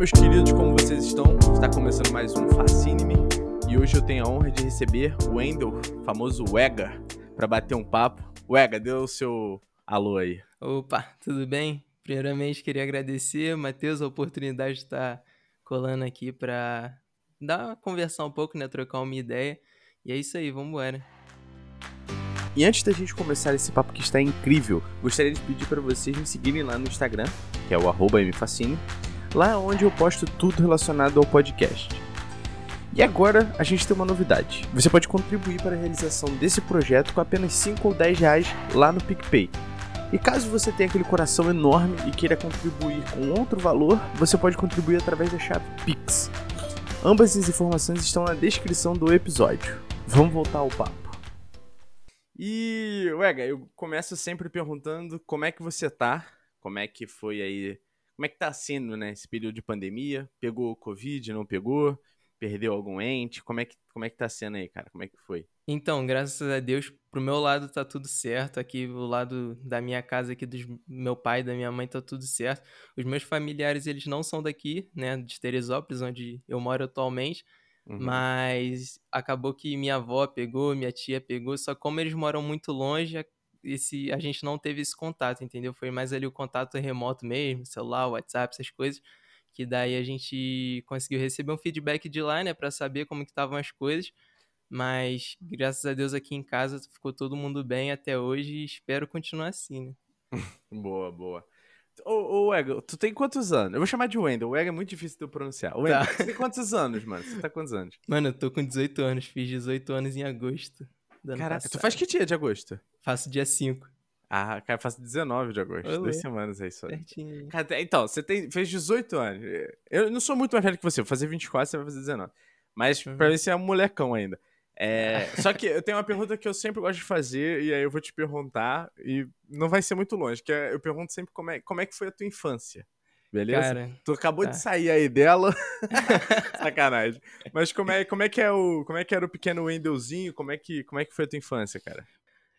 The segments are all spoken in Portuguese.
meus queridos, como vocês estão? Está começando mais um Fascine-me e hoje eu tenho a honra de receber o Wendel, famoso Wega, para bater um papo. Wega, dê o seu alô aí. Opa, tudo bem? Primeiramente, queria agradecer, Matheus, a oportunidade de estar colando aqui para dar conversar um pouco, né, trocar uma ideia. E é isso aí, vamos embora. E antes da gente começar esse papo que está incrível, gostaria de pedir para vocês me seguirem lá no Instagram, que é o mfascine, lá onde eu posto tudo relacionado ao podcast. E agora a gente tem uma novidade. Você pode contribuir para a realização desse projeto com apenas 5 ou 10 reais lá no PicPay. E caso você tenha aquele coração enorme e queira contribuir com outro valor, você pode contribuir através da chave Pix. Ambas as informações estão na descrição do episódio. Vamos voltar ao papo. E, Wega, eu começo sempre perguntando como é que você tá, como é que foi aí, como é que tá sendo, né, esse período de pandemia? Pegou Covid, não pegou? Perdeu algum ente? Como é que, como é que tá sendo aí, cara? Como é que foi? Então, graças a Deus, pro meu lado tá tudo certo. Aqui, do lado da minha casa, aqui do meu pai da minha mãe, tá tudo certo. Os meus familiares, eles não são daqui, né, de Teresópolis, onde eu moro atualmente. Uhum. Mas acabou que minha avó pegou, minha tia pegou, só como eles moram muito longe, esse, a gente não teve esse contato, entendeu? Foi mais ali o contato remoto mesmo, celular, WhatsApp, essas coisas, que daí a gente conseguiu receber um feedback de lá, né, para saber como que estavam as coisas. Mas graças a Deus aqui em casa ficou todo mundo bem até hoje e espero continuar assim, né? boa, boa. Ô, ô tu tem quantos anos? Eu vou chamar de Wendel. O Wega é muito difícil de eu pronunciar. Wendel, tá. você tem quantos anos, mano? Você tá quantos anos? Mano, eu tô com 18 anos. Fiz 18 anos em agosto. Caraca, passado. tu faz que dia de agosto? Faço dia 5. Ah, cara, eu faço 19 de agosto. Olê. Duas semanas aí só. Certinho. Cara, então, você tem, fez 18 anos. Eu não sou muito mais velho que você. Vou fazer 24, você vai fazer 19. Mas uhum. pra mim você é um molecão ainda. É, só que eu tenho uma pergunta que eu sempre gosto de fazer, e aí eu vou te perguntar, e não vai ser muito longe, que é, eu pergunto sempre como é, como é que foi a tua infância. Beleza? Cara, tu acabou tá. de sair aí dela. Sacanagem. Mas como é, como é que é o. Como é que era o pequeno Wendelzinho? Como é que, como é que foi a tua infância, cara?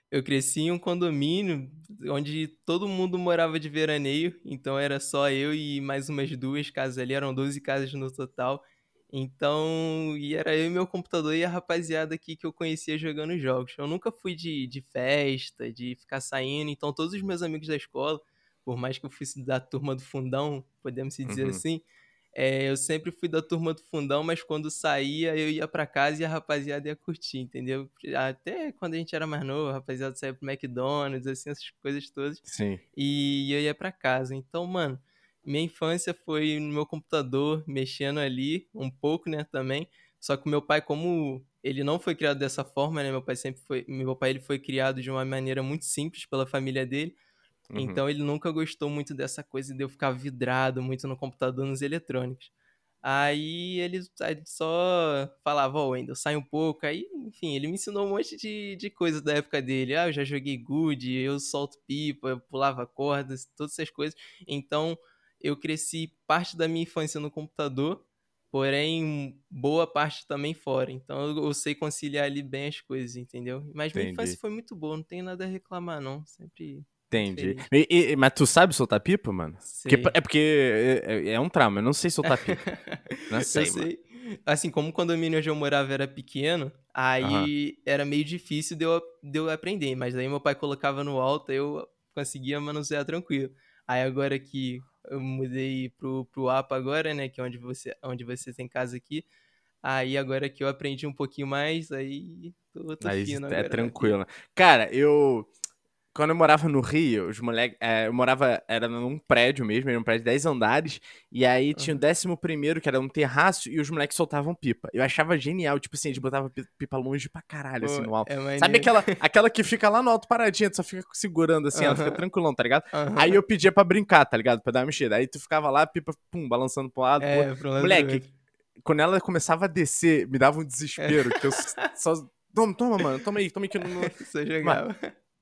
Eu cresci em um condomínio onde todo mundo morava de veraneio, então era só eu e mais umas duas casas ali, eram 12 casas no total. Então, e era eu e meu computador e a rapaziada aqui que eu conhecia jogando jogos. Eu nunca fui de, de festa, de ficar saindo, então todos os meus amigos da escola, por mais que eu fosse da turma do fundão, podemos dizer uhum. assim, é, eu sempre fui da turma do fundão, mas quando saía eu ia para casa e a rapaziada ia curtir, entendeu? Até quando a gente era mais novo, a rapaziada saía pro McDonald's, assim, essas coisas todas. Sim. E eu ia para casa. Então, mano, minha infância foi no meu computador, mexendo ali um pouco, né, também. Só que o meu pai, como ele não foi criado dessa forma, né? Meu pai sempre foi, meu pai ele foi criado de uma maneira muito simples pela família dele. Uhum. Então ele nunca gostou muito dessa coisa de eu ficar vidrado muito no computador, nos eletrônicos. Aí ele, só falava, ó, oh, Wendel, sai um pouco. Aí, enfim, ele me ensinou um monte de, de coisas da época dele. Ah, eu já joguei good, eu solto pipa, eu pulava cordas, todas essas coisas. Então, eu cresci parte da minha infância no computador, porém boa parte também fora. Então eu, eu sei conciliar ali bem as coisas, entendeu? Mas Entendi. minha infância foi muito boa, não tenho nada a reclamar, não. Sempre. Entendi. E, e, mas tu sabe soltar pipa, mano? Porque, é porque é, é, é, um trauma, eu não sei soltar pipa. não sei, eu sei. Assim, como o condomínio onde eu morava era pequeno, aí uhum. era meio difícil de eu, de eu aprender. Mas aí meu pai colocava no alto, eu conseguia manusear tranquilo. Aí agora que eu mudei pro, pro APA agora, né? Que é onde você, onde você tem casa aqui. Aí agora que eu aprendi um pouquinho mais, aí tô, tô aí fino é agora. É tranquilo. Cara, eu quando eu morava no Rio, os moleques. É, eu morava. Era num prédio mesmo, era um prédio de 10 andares. E aí tinha o décimo primeiro, que era um terraço, e os moleques soltavam pipa. Eu achava genial, tipo assim, a gente botava pipa longe pra caralho, assim, no alto. É Sabe aquela, aquela que fica lá no alto paradinha, tu só fica segurando assim, ela fica tranquilão, tá ligado? Aí eu pedia pra brincar, tá ligado? Pra dar uma mexida. Aí tu ficava lá, pipa, pum, balançando pro lado. É, pro Moleque, quando ela começava a descer, me dava um desespero, que eu só. Toma, toma, mano, toma aí, toma aí que eu não. Você jogava. Mano,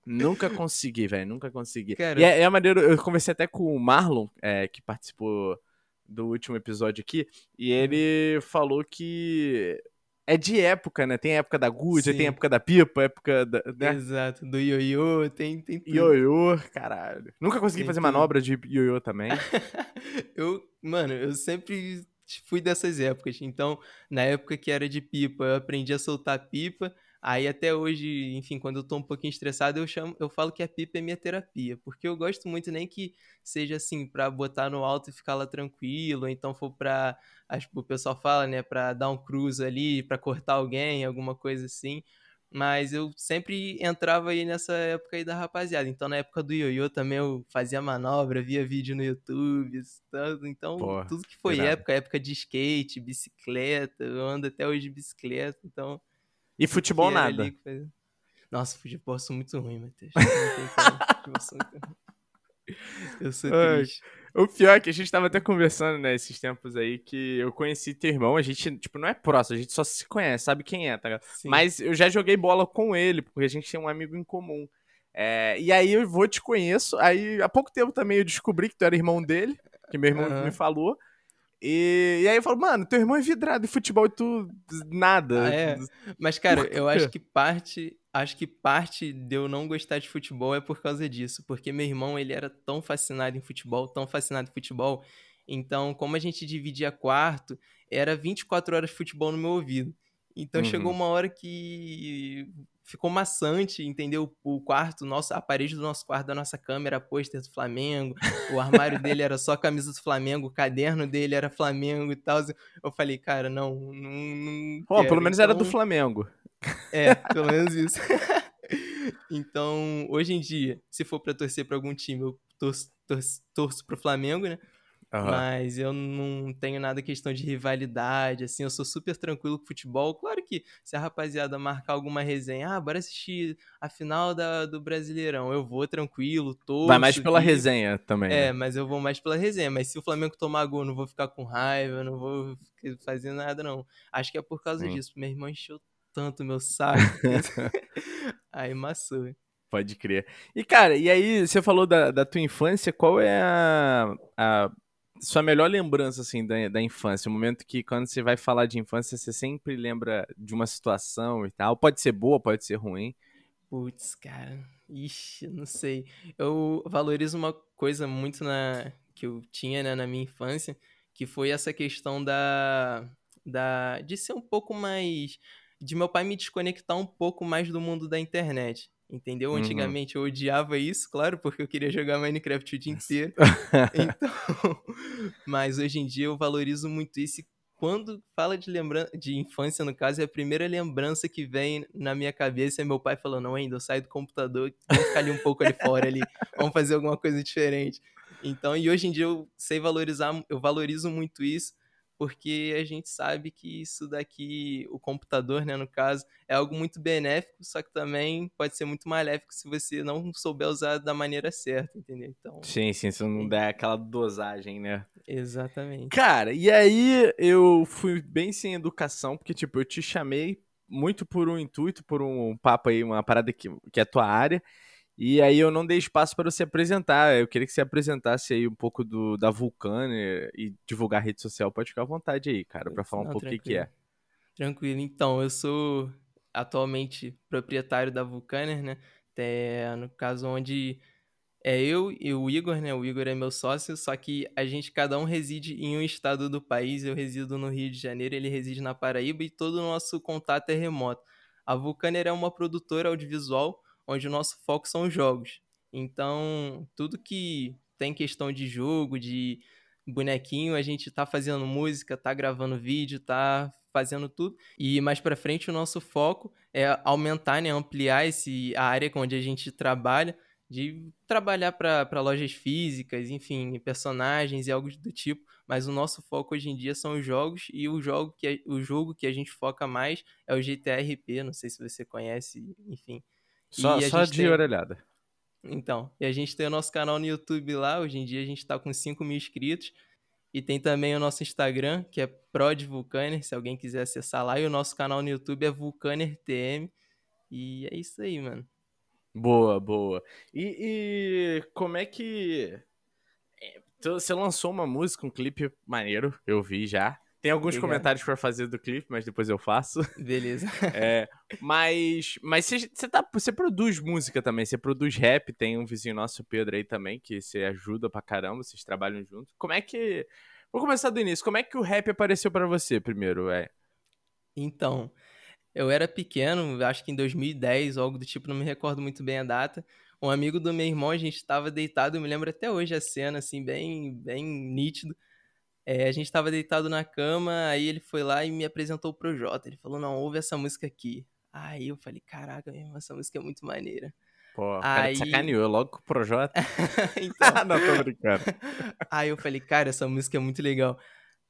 Nunca consegui, velho. Nunca consegui. Cara, e é, é maneiro, eu conversei até com o Marlon, é, que participou do último episódio aqui, e uhum. ele falou que é de época, né? Tem época da Gucci, Sim. tem época da pipa, época da. Né? Exato, do ioiô, tem, tem tudo. Ioiô, caralho. Nunca consegui Tem fazer tudo. manobra de ioiô também. eu, mano, eu sempre fui dessas épocas. Então, na época que era de pipa, eu aprendi a soltar pipa. Aí até hoje, enfim, quando eu tô um pouquinho estressado, eu chamo, eu falo que a pipa é minha terapia, porque eu gosto muito nem que seja assim pra botar no alto e ficar lá tranquilo, ou então for pra, acho que o pessoal fala, né, pra dar um cruise ali, pra cortar alguém, alguma coisa assim. Mas eu sempre entrava aí nessa época aí da rapaziada. Então, na época do ioiô também eu fazia manobra, via vídeo no YouTube, tanto. Então, Porra, tudo que foi irado. época, época de skate, bicicleta, eu ando até hoje de bicicleta, então E futebol nada. ali Nossa, futebol eu sou muito ruim, Matheus. Eu sou triste. O pior é que a gente tava até conversando, né, esses tempos aí, que eu conheci teu irmão, a gente, tipo, não é próximo, a gente só se conhece, sabe quem é, tá ligado? Sim. Mas eu já joguei bola com ele, porque a gente tem um amigo em comum. É, e aí eu vou, te conheço, aí há pouco tempo também eu descobri que tu era irmão dele, que meu irmão Aham. me falou. E, e aí eu falo, mano, teu irmão é vidrado em futebol e tu nada. Ah, é? Mas, cara, eu acho que parte. Acho que parte de eu não gostar de futebol é por causa disso. Porque meu irmão, ele era tão fascinado em futebol, tão fascinado em futebol. Então, como a gente dividia quarto, era 24 horas de futebol no meu ouvido. Então Uhum. chegou uma hora que ficou maçante, entendeu? O quarto, nosso, a parede do nosso quarto, da nossa câmera, pôster do Flamengo, o armário dele era só camisa do Flamengo, o caderno dele era Flamengo e tal. Eu falei, cara, não, não, não quero. pelo menos era do Então, Flamengo. é, pelo menos isso. então, hoje em dia, se for pra torcer pra algum time, eu torço, torço, torço pro Flamengo, né? Aham. Mas eu não tenho nada questão de rivalidade, assim, eu sou super tranquilo com futebol. Claro que se a rapaziada marcar alguma resenha, ah, bora assistir a final da, do Brasileirão, eu vou tranquilo, torço. Vai mais pela resenha também. É, né? mas eu vou mais pela resenha. Mas se o Flamengo tomar gol, não vou ficar com raiva, não vou fazendo nada, não. Acho que é por causa disso. Meu irmão encheu tanto meu saco. Aí maçou. Pode crer. E, cara, e aí, você falou da, da tua infância, qual é a, a sua melhor lembrança, assim, da, da infância? O momento que, quando você vai falar de infância, você sempre lembra de uma situação e tal. Pode ser boa, pode ser ruim. Putz, cara. Ixi, não sei. Eu valorizo uma coisa muito na que eu tinha, né, na minha infância, que foi essa questão da, da de ser um pouco mais de meu pai me desconectar um pouco mais do mundo da internet. Entendeu? Uhum. Antigamente eu odiava isso, claro, porque eu queria jogar Minecraft o dia inteiro. Então, mas hoje em dia eu valorizo muito isso. E quando fala de lembrança de infância, no caso, é a primeira lembrança que vem na minha cabeça é meu pai falando: "Não, ainda eu saio do computador, vamos ficar ali um pouco ali fora ali, vamos fazer alguma coisa diferente". Então, e hoje em dia eu sei valorizar, eu valorizo muito isso, porque a gente sabe que isso daqui, o computador, né, no caso, é algo muito benéfico, só que também pode ser muito maléfico se você não souber usar da maneira certa, entendeu? Então, Sim, sim, se não der aquela dosagem, né? exatamente. Cara, e aí eu fui bem sem educação, porque, tipo, eu te chamei muito por um intuito, por um papo aí, uma parada que, que é a tua área, e aí eu não dei espaço para você apresentar. Eu queria que você apresentasse aí um pouco do, da Vulcânia e divulgar a rede social. Pode ficar à vontade aí, cara, pra falar um Não, pouco o que, que é. Tranquilo. Então, eu sou atualmente proprietário da Vulcaner, né? É, no caso onde é eu e o Igor, né? O Igor é meu sócio, só que a gente, cada um reside em um estado do país. Eu resido no Rio de Janeiro, ele reside na Paraíba e todo o nosso contato é remoto. A Vulcaner é uma produtora audiovisual onde o nosso foco são os jogos. Então, tudo que tem questão de jogo, de bonequinho, a gente tá fazendo música, tá gravando vídeo, tá fazendo tudo. E mais pra frente o nosso foco é aumentar, né, ampliar esse a área onde a gente trabalha, de trabalhar para lojas físicas, enfim, personagens e algo do tipo, mas o nosso foco hoje em dia são os jogos e o jogo que o jogo que a gente foca mais é o GTRP, não sei se você conhece, enfim. Só, só de tem- orelhada. Então, e a gente tem o nosso canal no YouTube lá, hoje em dia a gente tá com 5 mil inscritos. E tem também o nosso Instagram, que é Prod Vulcaner, se alguém quiser acessar lá. E o nosso canal no YouTube é Vulcaner TM. E é isso aí, mano. Boa, boa. E, e como é que. é, Você lançou uma música, um clipe maneiro, eu vi já. Tem alguns Obrigado. comentários pra fazer do clipe, mas depois eu faço. Beleza. É, mas mas você, tá, você produz música também, você produz rap, tem um vizinho nosso, Pedro, aí também, que você ajuda pra caramba, vocês trabalham juntos. Como é que. Vou começar do início. Como é que o rap apareceu pra você primeiro, é? Então, eu era pequeno, acho que em 2010 ou algo do tipo, não me recordo muito bem a data. Um amigo do meu irmão, a gente estava deitado, eu me lembro até hoje a cena, assim, bem, bem nítido. É, a gente estava deitado na cama, aí ele foi lá e me apresentou o Projota. Ele falou: Não, ouve essa música aqui. Aí eu falei: Caraca, essa música é muito maneira. Pô, cara Aí- te sacaneou logo com o Projota. então, não, tô brincando. Aí eu falei, cara, essa música é muito legal.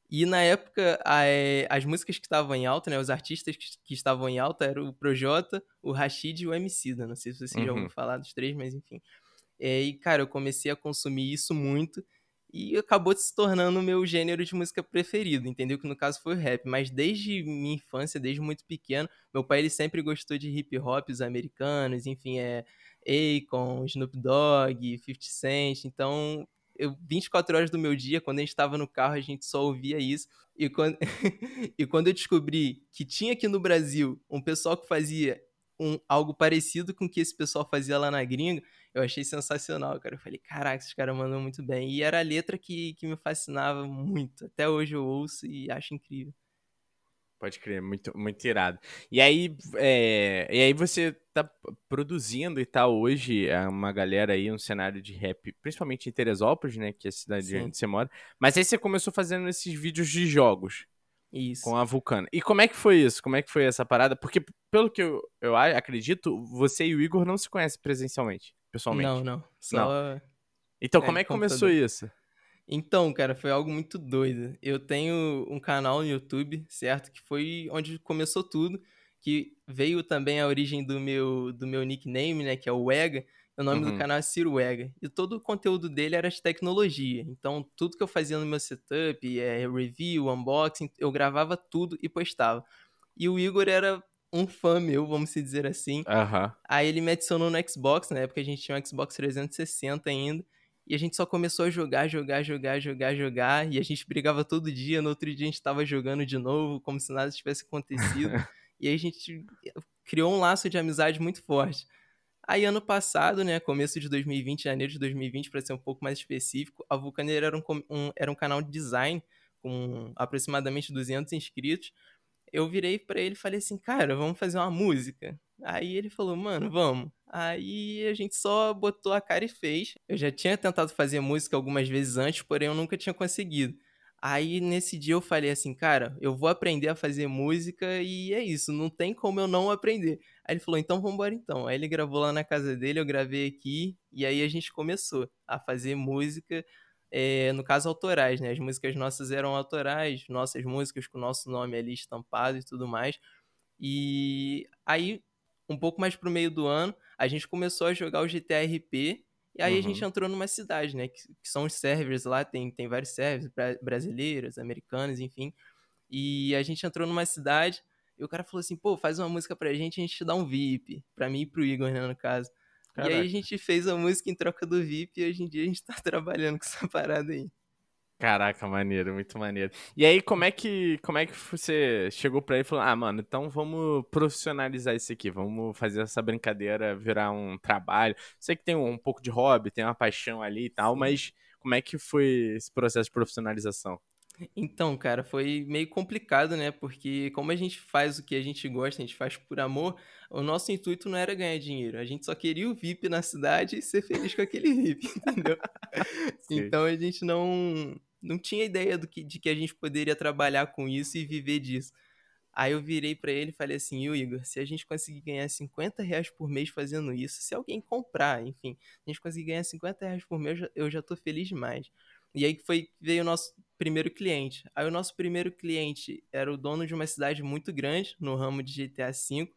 E na época, é, as músicas que estavam em alta, né? Os artistas que, estavam em alta eram o Projota, o Rashid e o Emicida. Não sei se você já Uhum. ouviu falar dos três, mas enfim. É, e, cara, eu comecei a consumir isso muito e acabou se tornando o meu gênero de música preferido, entendeu? Que no caso foi o rap. Mas desde minha infância, desde muito pequeno, meu pai ele sempre gostou de hip hop, os americanos, enfim, é Akon, Snoop Dogg, 50 Cent. Então, eu 24 horas do meu dia, quando a gente estava no carro, a gente só ouvia isso. E quando, e quando eu descobri que tinha aqui no Brasil um pessoal que fazia um, algo parecido com o que esse pessoal fazia lá na gringa, eu achei sensacional, cara. Eu falei, caraca, esses caras mandam muito bem. E era a letra que, que me fascinava muito. Até hoje eu ouço e acho incrível. Pode crer, muito, muito irado. E aí, é, e aí você tá produzindo e tal hoje é uma galera aí, um cenário de rap, principalmente em Teresópolis, né, que é a cidade Sim. onde você mora. Mas aí você começou fazendo esses vídeos de jogos Isso. com a Vulcana. E como é que foi isso? Como é que foi essa parada? Porque, pelo que eu, eu acredito, você e o Igor não se conhecem presencialmente, pessoalmente. Não, não. Só. Então, É, como é que começou isso? Então, cara, foi algo muito doido. Eu tenho um canal no YouTube, certo? Que foi onde começou tudo. Que veio também a origem do meu, do meu nickname, né? Que é o Wega. O nome Uhum. do canal é Ciro Wega. E todo o conteúdo dele era de tecnologia. Então, tudo que eu fazia no meu setup, é, review, unboxing, eu gravava tudo e postava. E o Igor era um fã meu, vamos se dizer assim. Aham. Aí ele me adicionou no Xbox, na época a gente tinha um Xbox 360 ainda. E a gente só começou a jogar, jogar, jogar, jogar, jogar. E a gente brigava todo dia. No outro dia a gente tava jogando de novo, como se nada tivesse acontecido. e aí a gente criou um laço de amizade muito forte. Aí ano passado, né, começo de 2020, janeiro de 2020, para ser um pouco mais específico, a Vulcaneira era um, um- era um canal de design com aproximadamente 200 inscritos. Eu virei pra ele e falei assim, cara, vamos fazer uma música. Aí ele falou, mano, vamos. Aí a gente só botou a cara e fez. Eu já tinha tentado fazer música algumas vezes antes, porém eu nunca tinha conseguido. Aí nesse dia eu falei assim, cara, eu vou aprender a fazer música e é isso, não tem como eu não aprender. Aí ele falou, então vambora então. Aí ele gravou lá na casa dele, eu gravei aqui, e aí a gente começou a fazer música, é, no caso autorais, né? As músicas nossas eram autorais, nossas músicas com o nosso nome ali estampado e tudo mais. E aí, um pouco mais pro meio do ano, a gente começou a jogar o GTA RP, e aí a gente Uhum. entrou numa cidade, né? Que, que são os servers lá, tem, tem vários servers bra- brasileiros, americanos, enfim. E a gente entrou numa cidade e o cara falou assim: pô, faz uma música pra gente, a gente te dá um VIP. Pra mim e pro Igor, né, no caso. E aí Caraca. a gente fez a música em troca do VIP e hoje em dia a gente tá trabalhando com essa parada aí. Caraca, maneiro, muito maneiro. E aí, como é que, como é que você chegou pra ele e falou: Ah, mano, então vamos profissionalizar isso aqui, vamos fazer essa brincadeira virar um trabalho. Sei que tem um, pouco de hobby, tem uma paixão ali e tal, Sim. mas como é que foi esse processo de profissionalização? Então, cara, foi meio complicado, né? Porque como a gente faz o que a gente gosta, a gente faz por amor, o nosso intuito não era ganhar dinheiro. A gente só queria o VIP na cidade e ser feliz com aquele VIP, entendeu? Então a gente não, não tinha ideia do que, de que a gente poderia trabalhar com isso e viver disso. Aí eu virei pra ele e falei assim, "Ô, Igor, se a gente conseguir ganhar 50 reais por mês fazendo isso, se alguém comprar, enfim, a gente conseguir ganhar 50 reais por mês, eu já- tô feliz demais. E aí foi veio o nosso primeiro cliente. Aí o nosso primeiro cliente era o dono de uma cidade muito grande no ramo de GTA V.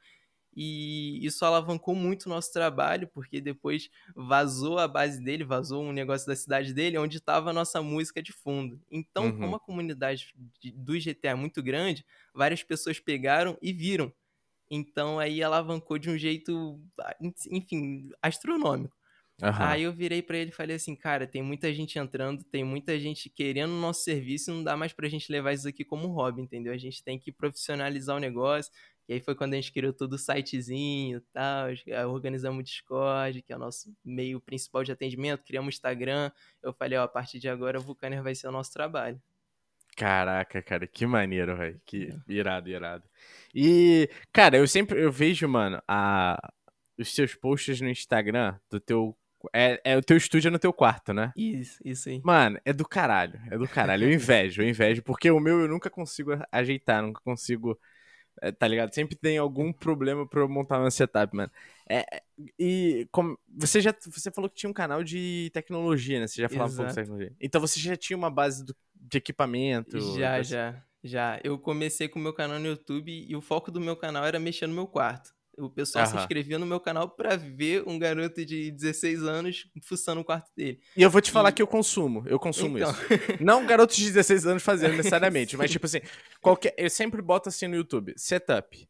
E isso alavancou muito o nosso trabalho, porque depois vazou a base dele, vazou um negócio da cidade dele, onde estava a nossa música de fundo. Então, Uhum. como a comunidade de- do GTA é muito grande, várias pessoas pegaram e viram. Então aí alavancou de um jeito, enfim, astronômico. Aham. Aí eu virei pra ele e falei assim, cara, tem muita gente entrando, tem muita gente querendo o nosso serviço, não dá mais pra gente levar isso aqui como hobby, entendeu? A gente tem que profissionalizar o negócio. E aí foi quando a gente criou todo o sitezinho e tal, aí organizamos o Discord, que é o nosso meio principal de atendimento, criamos o Instagram. Eu falei, ó, a partir de agora o Vulcaner vai ser o nosso trabalho. Caraca, cara, que maneiro, velho. Que irado, irado. E, cara, eu sempre eu vejo, mano, a, os seus posts no Instagram do teu. É, é o teu estúdio é no teu quarto, né? Isso, isso aí. Mano, é do caralho. É do caralho. Eu invejo, eu invejo. Porque o meu eu nunca consigo ajeitar, nunca consigo. É, tá ligado? Sempre tem algum problema pra eu montar meu setup, mano. É, e como, você já você falou que tinha um canal de tecnologia, né? Você já falava um pouco de Exato. tecnologia. Então você já tinha uma base do- de equipamento? Já, já, já. Eu comecei com o meu canal no YouTube e o foco do meu canal era mexer no meu quarto. O pessoal se inscrevia no meu canal pra ver um garoto de 16 anos fuçando o quarto dele. E eu vou te falar E- que eu consumo, eu consumo Então. isso. Não garotos de 16 anos fazendo necessariamente, mas tipo assim, qualquer, eu sempre boto assim no YouTube, setup.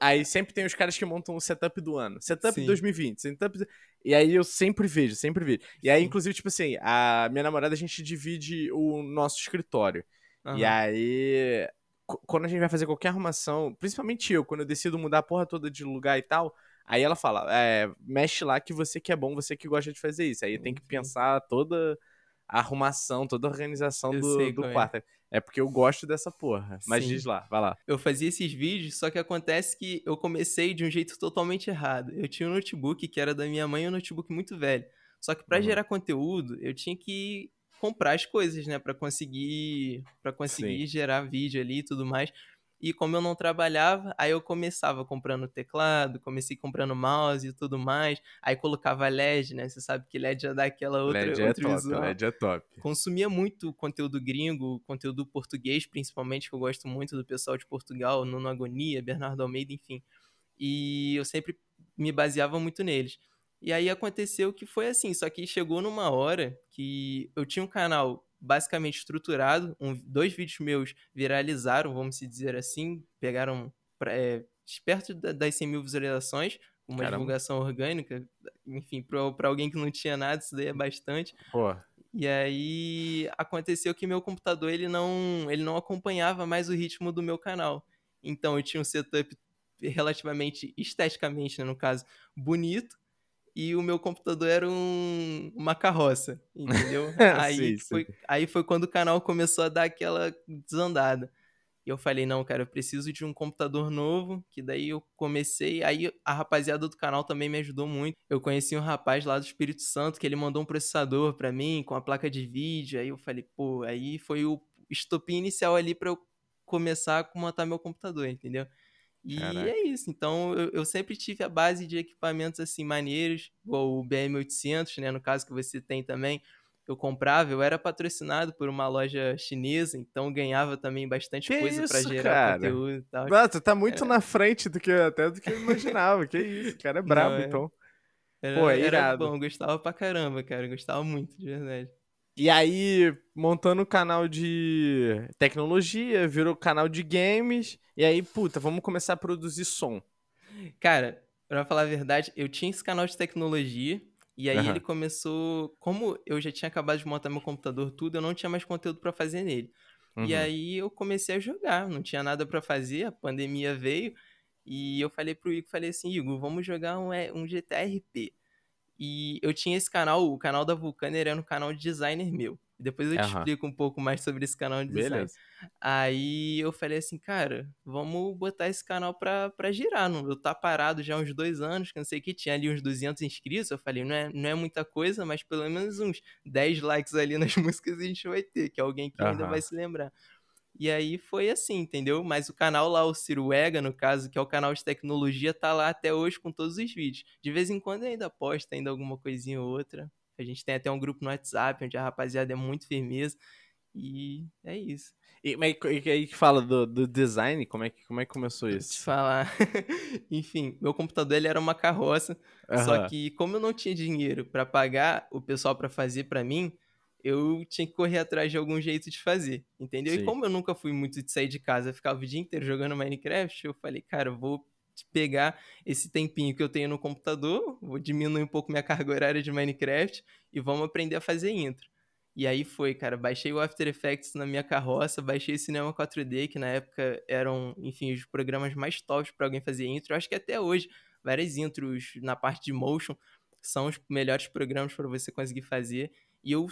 Aí sempre tem os caras que montam o setup do ano. Setup Sim. 2020, setup... E aí eu sempre vejo, sempre vejo. E aí, Sim. inclusive, tipo assim, a minha namorada, a gente divide o nosso escritório. E Aham. aí, quando a gente vai fazer qualquer arrumação, principalmente eu, quando eu decido mudar a porra toda de lugar e tal, aí ela fala, é, mexe lá que você que é bom, você que gosta de fazer isso. Aí tem que Sim. pensar toda a arrumação, toda a organização Eu do, do é. quarto. É porque eu gosto dessa porra. Mas Sim. diz lá, vai lá. Eu fazia esses vídeos, só que acontece que eu comecei de um jeito totalmente errado. Eu tinha um notebook que era da minha mãe, um notebook muito velho. Só que pra Uhum. gerar conteúdo, eu tinha que comprar as coisas, né, Pra conseguir para conseguir gerar vídeo ali e tudo mais. E como eu não trabalhava, aí eu começava comprando teclado, comecei comprando mouse e tudo mais. Aí colocava LED, né? Você sabe que LED já dá aquela outra LED é outro top, visual LED é top. consumia muito conteúdo gringo, conteúdo português, principalmente, que eu gosto muito do pessoal de Portugal, Nuno Agonia, Bernardo Almeida, enfim. E eu sempre me baseava muito neles. E aí aconteceu que foi assim, só que chegou numa hora que eu tinha um canal basicamente estruturado, um- dois vídeos meus viralizaram, vamos se dizer assim, pegaram pra, é, perto da- das 100 mil visualizações, uma Caramba. divulgação orgânica, enfim, para alguém que não tinha nada, isso daí é bastante. Pô, E aí aconteceu que meu computador ele não, ele não acompanhava mais o ritmo do meu canal. Então eu tinha um setup relativamente esteticamente, né, no caso, bonito, e o meu computador era um, uma carroça, entendeu? aí, Sim, que foi, aí foi quando o canal começou a dar aquela desandada. E eu falei, não, cara, eu preciso de um computador novo, que daí eu comecei, aí a rapaziada do canal também me ajudou muito. Eu conheci um rapaz lá do Espírito Santo, que ele mandou um processador pra mim, com a placa de vídeo, aí eu falei, pô, aí foi o estopim inicial ali pra eu começar a montar meu computador, entendeu? E Caraca. é isso, então eu, eu sempre tive a base de equipamentos assim maneiros, igual o BM800, né, no caso que você tem também, eu comprava, eu era patrocinado por uma loja chinesa, então ganhava também bastante Que coisa isso, gerar cara? conteúdo e tal. Mano, tu tá muito na frente do que até do que eu imaginava. que isso, o cara é brabo, é. então. Era, Pô, é era irado. bom, eu gostava pra caramba, cara, gostava muito, de verdade. E aí, montando o canal de tecnologia, virou canal de games. E aí, puta, vamos começar a produzir som. Cara, pra falar a verdade, eu tinha esse canal de tecnologia, e aí Aham. ele começou, como eu já tinha acabado de montar meu computador, tudo, eu não tinha mais conteúdo pra fazer nele. E Uhum. aí eu comecei a jogar, não tinha nada pra fazer, a pandemia veio e eu falei pro Igor, falei assim, Igor, vamos jogar um, é, um GTA RP. E eu tinha esse canal, o canal da Vulcaner era um canal de designer meu. Depois eu te explico um pouco mais sobre esse canal de design. Beleza. Aí eu falei assim, cara, vamos botar esse canal pra, pra girar. Não, eu tá parado já há uns dois anos, que não sei o que, tinha ali uns 200 inscritos. Eu falei, não é, não é muita coisa, mas pelo menos uns 10 likes ali nas músicas a gente vai ter, que é alguém que ainda Aham. vai se lembrar. E aí foi assim, entendeu? Mas o canal lá, o Ciro Ega, no caso, que é o canal de tecnologia, tá lá até hoje com todos os vídeos. De vez em quando ainda posta ainda alguma coisinha ou outra. A gente tem até um grupo no WhatsApp, onde a rapaziada é muito firmeza. E é isso. E, mas e aí que fala do, do design, como é, que, como é que começou Vou te isso? falar. Enfim, meu computador ele era uma carroça. Só Aham. que como eu não tinha dinheiro pra pagar o pessoal pra fazer pra mim, eu tinha que correr atrás de algum jeito de fazer, entendeu? Sim. E como eu nunca fui muito de sair de casa, ficava o dia inteiro jogando Minecraft, eu falei, cara, eu vou pegar esse tempinho que eu tenho no computador, vou diminuir um pouco minha carga horária de Minecraft e vamos aprender a fazer intro. E aí foi, cara, baixei o After Effects na minha carroça, baixei o Cinema 4D, que na época eram, enfim, os programas mais tops para alguém fazer intro. Eu acho que até hoje, várias intros na parte de motion são os melhores programas para você conseguir fazer. E eu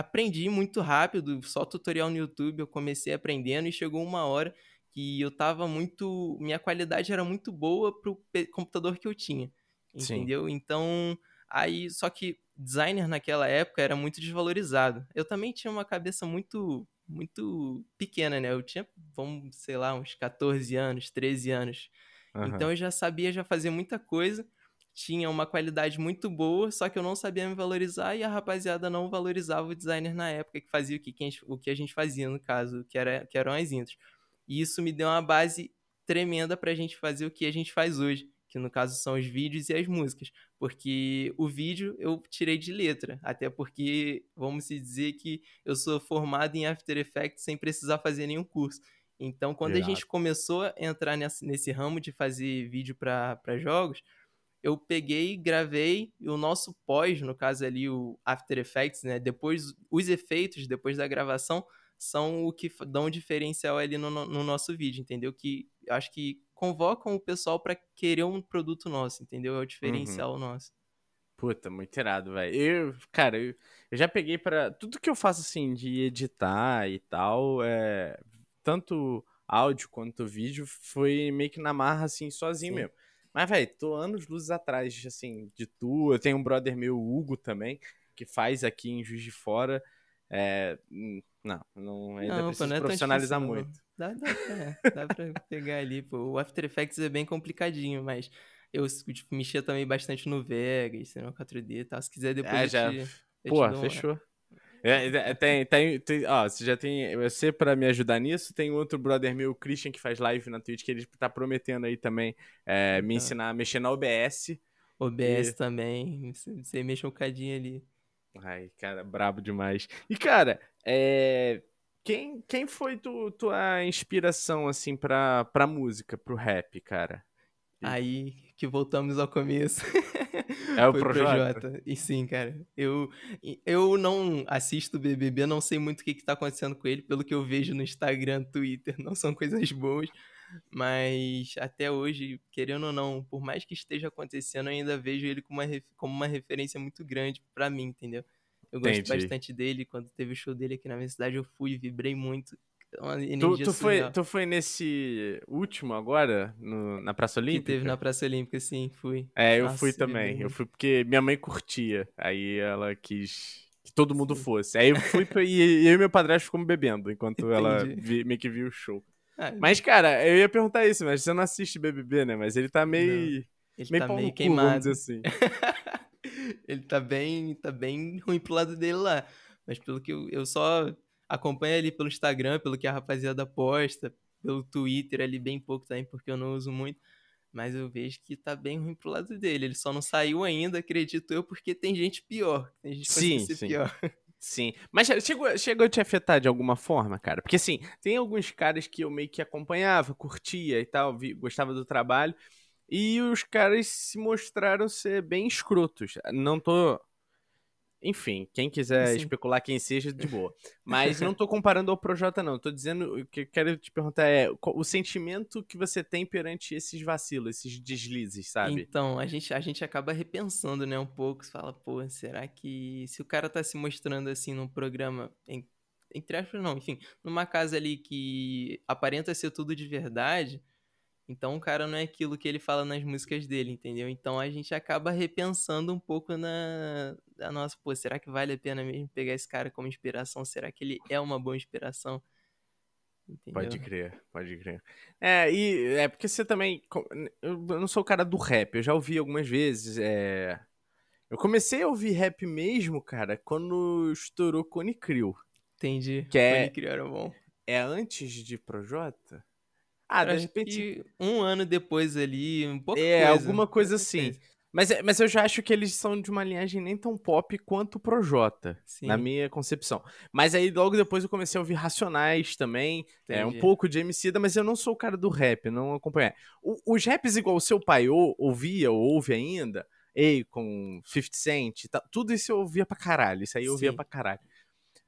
aprendi muito rápido, só tutorial no YouTube, eu comecei aprendendo e chegou uma hora que eu tava muito. Minha qualidade era muito boa pro computador que eu tinha. Entendeu? Sim. Então. Aí, só que designer naquela época era muito desvalorizado. Eu também tinha uma cabeça muito muito pequena, né? Eu tinha, vamos, sei lá, uns 14 anos, 13 anos. Uhum. Então eu já sabia já fazer muita coisa, tinha uma qualidade muito boa, só que eu não sabia me valorizar e a rapaziada não valorizava o designer na época que fazia o que, o que a gente fazia, no caso, que, era, que eram as intros. E isso me deu uma base tremenda pra gente fazer o que a gente faz hoje, que no caso são os vídeos e as músicas. Porque o vídeo eu tirei de letra, até porque vamos dizer que eu sou formado em After Effects sem precisar fazer nenhum curso. Então, quando a gente começou a entrar nesse, nesse ramo de fazer vídeo para jogos, eu peguei, gravei, e o nosso pós, no caso ali, o After Effects, né? Depois, os efeitos, depois da gravação, são o que dão um diferencial ali no, no nosso vídeo, entendeu? Que acho que convocam o pessoal para querer um produto nosso, entendeu? É o diferencial uhum. nosso. Puta, muito irado, velho. Eu, cara, eu, eu, já peguei para tudo que eu faço assim de editar e tal, é tanto áudio quanto vídeo foi meio que na marra assim sozinho Sim. mesmo. Mas velho, tô anos luzes atrás assim de tu. Eu tenho um brother meu, Hugo também, que faz aqui em Juiz de Fora. É, hum, não, não ainda não, precisa pô, é profissionalizar difícil, muito. Dá, dá, pra, dá pra pegar ali, pô. O After Effects é bem complicadinho, mas eu tipo, mexia também bastante no Vegas, no 4D e tal. Se quiser depois é, já... Te, pô, fechou. É, é, tem, tem, tem, ó, você já tem. Você, pra me ajudar nisso, tem outro brother meu, o Christian, que faz live na Twitch, que ele tá prometendo aí também é, me ensinar a mexer na OBS. OBS e... também. Você mexe um bocadinho ali. Ai, cara, brabo demais. E, cara, é... quem, quem foi tu, tua inspiração, assim, pra, pra música, pro rap, cara? Aí que voltamos ao começo. É o Projota. E sim, cara. Eu, eu não assisto BBB, não sei muito o que, que tá acontecendo com ele, pelo que eu vejo no Instagram, Twitter, não são coisas boas. Mas até hoje, querendo ou não, por mais que esteja acontecendo, eu ainda vejo ele como uma, como uma referência muito grande para mim, entendeu? Eu gosto Entendi. bastante dele. Quando teve o show dele aqui na minha cidade, eu fui, vibrei muito. Tu, tu, foi, tu foi nesse último agora, no, na Praça Olímpica? Que teve na Praça Olímpica, sim, fui. É, eu Nossa, fui também. Eu fui porque minha mãe curtia. Aí ela quis que todo mundo sim. fosse. Aí eu fui e eu e meu padrasto ficamos bebendo enquanto Entendi. ela vi, meio que viu o show. Ah, mas, cara, eu ia perguntar isso, mas você não assiste BBB, né? Mas ele tá meio. Não. Ele meio tá meio queimado. assim. ele tá bem, tá bem ruim pro lado dele lá. Mas pelo que eu, eu só acompanho ali pelo Instagram, pelo que a rapaziada posta, pelo Twitter ali bem pouco também, porque eu não uso muito. Mas eu vejo que tá bem ruim pro lado dele. Ele só não saiu ainda, acredito eu, porque tem gente pior. Tem gente sim, sim. pior. Sim. Mas chegou, chegou a te afetar de alguma forma, cara? Porque, assim, tem alguns caras que eu meio que acompanhava, curtia e tal, vi, gostava do trabalho. E os caras se mostraram ser bem escrotos. Não tô. Enfim, quem quiser Sim. especular quem seja, de boa. Mas não tô comparando ao Projota, não. Tô dizendo. O que eu quero te perguntar é o sentimento que você tem perante esses vacilos, esses deslizes, sabe? Então, a gente, a gente acaba repensando, né, um pouco. Você fala, pô, será que se o cara tá se mostrando assim num programa. Em, entre aspas, não, enfim, numa casa ali que aparenta ser tudo de verdade então o cara não é aquilo que ele fala nas músicas dele, entendeu? Então a gente acaba repensando um pouco na, na nossa, pô, será que vale a pena mesmo pegar esse cara como inspiração? Será que ele é uma boa inspiração? Entendeu? Pode crer, pode crer. É, e é porque você também. Eu não sou o cara do rap, eu já ouvi algumas vezes. É... Eu comecei a ouvir rap mesmo, cara, quando estourou Cone Crew. Entendi. Que é, Cone Crew era bom. É antes de Projota? Ah, de repente. Um ano depois ali, um pouco É, coisa, alguma coisa assim. Mas, é- mas eu já acho que eles são de uma linhagem nem tão pop quanto o Projota, Sim. na minha concepção. Mas aí logo depois eu comecei a ouvir Racionais também, é, um pouco de Emicida, mas eu não sou o cara do rap, não acompanhar. O- os raps igual o seu pai ou, ouvia ou ouve ainda, Akon, 50 Cent, tá- tudo isso eu ouvia pra caralho, isso aí eu ouvia Sim. pra caralho.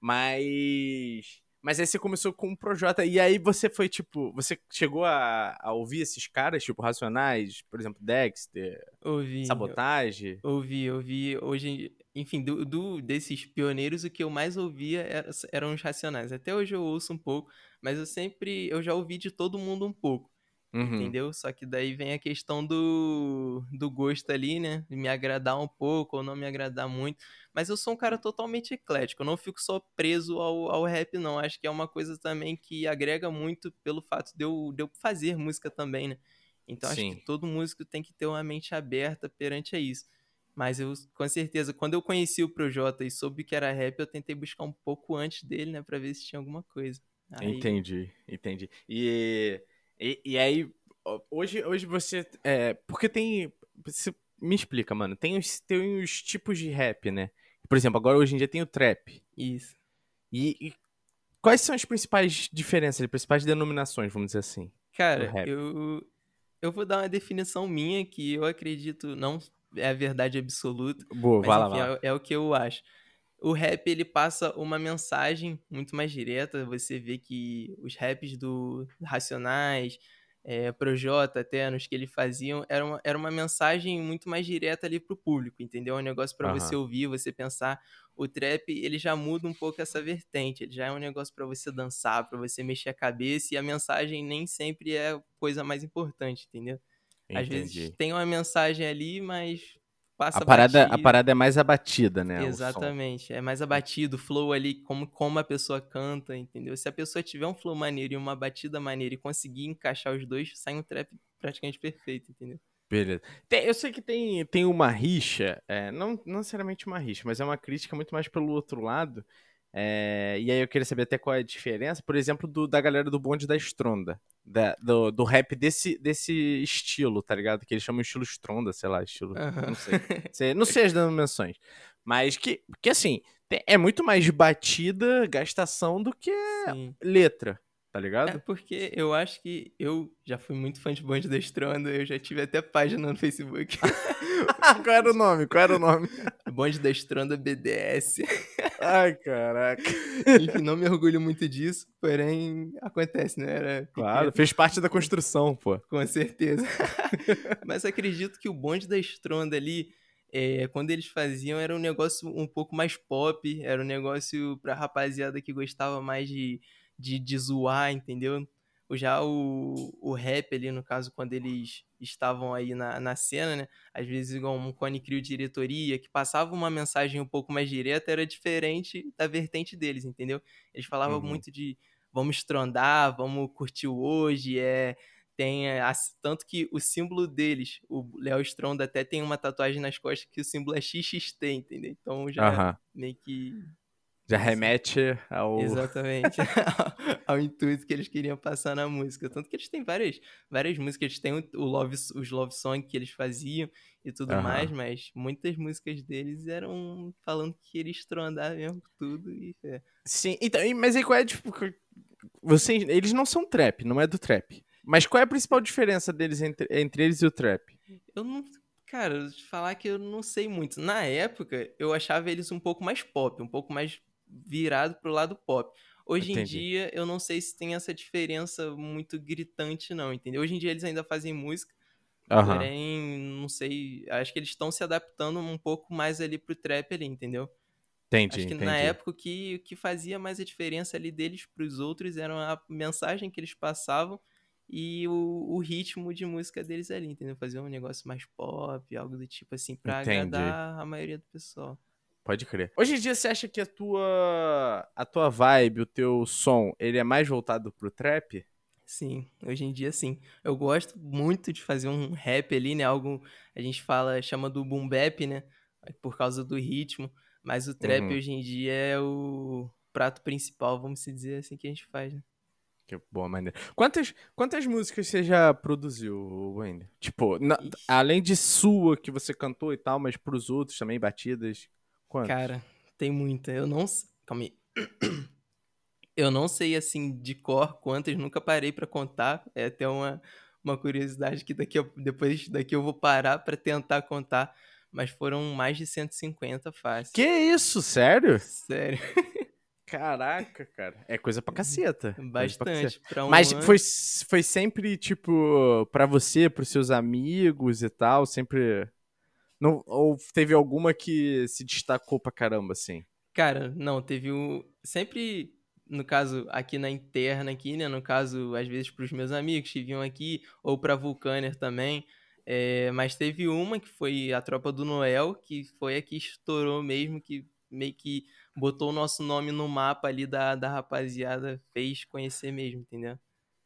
Mas... Mas aí você começou com o Projota, e aí você foi, tipo, você chegou a, a ouvir esses caras, tipo, Racionais, por exemplo, Dexter, Ouvi. Sabotagem? Ouvi, ouvi. Hoje, enfim, do, do- desses pioneiros, o que eu mais ouvia era- eram os Racionais. Até hoje eu ouço um pouco, mas eu sempre, eu já ouvi de todo mundo um pouco. Uhum. Entendeu? Só que daí vem a questão do, do gosto ali, né? Me agradar um pouco ou não me agradar muito. Mas eu sou um cara totalmente eclético. Eu não fico só preso ao, ao rap, não. Acho que é uma coisa também que agrega muito pelo fato de eu, de eu fazer música também, né? Então acho Sim. que todo músico tem que ter uma mente aberta perante a isso. Mas eu, com certeza, quando eu conheci o Projota e soube que era rap, eu tentei buscar um pouco antes dele, né? Pra ver se tinha alguma coisa. Aí- Entendi, entendi. E, e, e aí, hoje, hoje você. É, porque tem. você- me explica, mano. Tem os, tem os tipos de rap, né? Por exemplo, agora hoje em dia tem o trap. Isso. E, e quais são as principais diferenças, as principais denominações, vamos dizer assim? Cara, eu, eu vou dar uma definição minha que eu acredito não é a verdade absoluta, Boa, mas vai lá, enfim, vai lá. é, é o que eu acho. O rap, ele passa uma mensagem muito mais direta, você vê que os raps do Racionais, é, Projota até, nos que eles faziam, era uma, era uma mensagem muito mais direta ali pro público, entendeu? É um negócio pra você Aham. ouvir, você pensar. O trap, ele já muda um pouco essa vertente, ele já é um negócio pra você dançar, pra você mexer a cabeça, e a mensagem nem sempre é a coisa mais importante, entendeu? Às vezes Entendi. tem uma mensagem ali, mas passa A parada, a batido. parada é mais abatida, né? Exatamente, é mais abatido, o flow ali, como, como a pessoa canta, entendeu? Se a pessoa tiver um flow maneiro e uma batida maneira e conseguir encaixar os dois, sai um trap praticamente perfeito, entendeu? Beleza. Tem- eu sei que tem, tem uma rixa, é, não, não necessariamente uma rixa, mas é uma crítica muito mais pelo outro lado. é, e aí eu queria saber até qual é a diferença, por exemplo, do- da galera do bonde da Stronda. Da- do, do rap desse, desse estilo, tá ligado? Que eles chamam de estilo Stronda, sei lá, estilo. Aham. Não sei. Sei- não sei as denominações. Mas que, que assim, é muito mais batida, gastação do que Sim. letra, tá É ligado? porque eu acho que eu já fui muito fã de Bonde da Estronda, eu já tive até página no Facebook. qual era o nome? Qual era o nome? Bonde da Estronda BDS. Ai, caraca. Enfim, não me orgulho muito disso, porém acontece, né? Era Claro, fez parte da construção, pô. Com certeza. Mas acredito que o bonde da Estronda ali, é, quando eles faziam, era um negócio um pouco mais pop, era um negócio pra rapaziada que gostava mais de, de, de zoar, entendeu? Já o, o rap ali, no caso, quando eles estavam aí na, na cena, né? Às vezes, igual um Cone Crew diretoria, que passava uma mensagem um pouco mais direta, era diferente da vertente deles, entendeu? Eles falavam Uhum. muito de vamos estrondar, vamos curtir o hoje, é tem é, tanto que o símbolo deles, o Léo Stronda até tem uma tatuagem nas costas que o símbolo é XXT, entendeu? Então já Aham. meio que Já remete ao. exatamente ao intuito que eles queriam passar na música. Tanto que eles têm várias, várias músicas, eles têm o love, os love song que eles faziam e tudo Aham. mais, mas muitas músicas deles eram falando que eles estrondavam mesmo tudo e é. Sim, então, mas aí qual é, tipo. Vocês, eles não são trap, não é do trap. Mas qual é a principal diferença deles entre, entre eles e o trap? Eu não. Cara, eu vou te falar que eu não sei muito. Na época, eu achava eles um pouco mais pop, um pouco mais virado pro lado pop. Hoje em Entendi. dia, eu não sei se tem essa diferença muito gritante, não, entendeu? Hoje em dia eles ainda fazem música, Aham. porém, não sei. Acho que eles estão se adaptando um pouco mais ali pro trap ali, entendeu? Entendi, Acho que entendi. na época o que, o que fazia mais a diferença ali deles pros outros era a mensagem que eles passavam e o, o ritmo de música deles ali, entendeu? Fazer um negócio mais pop, algo do tipo assim, pra Entendi. agradar a maioria do pessoal. Pode crer. Hoje em dia você acha que a tua a tua vibe, o teu som, ele é mais voltado pro trap? Sim, hoje em dia sim. Eu gosto muito de fazer um rap ali, né? Algo a gente fala, chama do boom bap, né? Por causa do ritmo. Mas o trap Uhum. hoje em dia é o prato principal, vamos se dizer assim, que a gente faz, né? Que boa maneira. Quantas, quantas músicas você já produziu, Wender? Tipo, na, além de sua que você cantou e tal, mas pros outros também, batidas? Quantas? Cara, tem muita. Eu não. Calma aí. Eu não sei, assim, de cor quantas, nunca parei para contar. É até uma, uma curiosidade que daqui, depois daqui eu vou parar para tentar contar. Mas foram mais de 150 fácil. Que isso? Sério? Sério. Caraca, cara. É coisa pra caceta. Bastante. Pra pra um Mas ano... foi, foi sempre, tipo, pra você, pros seus amigos e tal? Sempre. Não, ou teve alguma que se destacou pra caramba, assim? Cara, não, teve o. Sempre no caso, aqui na interna, aqui, né? No caso, às vezes para os meus amigos que vinham aqui, ou para Vulcaner também. É, mas teve uma que foi a Tropa do Noel, que foi a que estourou mesmo, que meio que botou o nosso nome no mapa ali da, da rapaziada, fez conhecer mesmo, entendeu?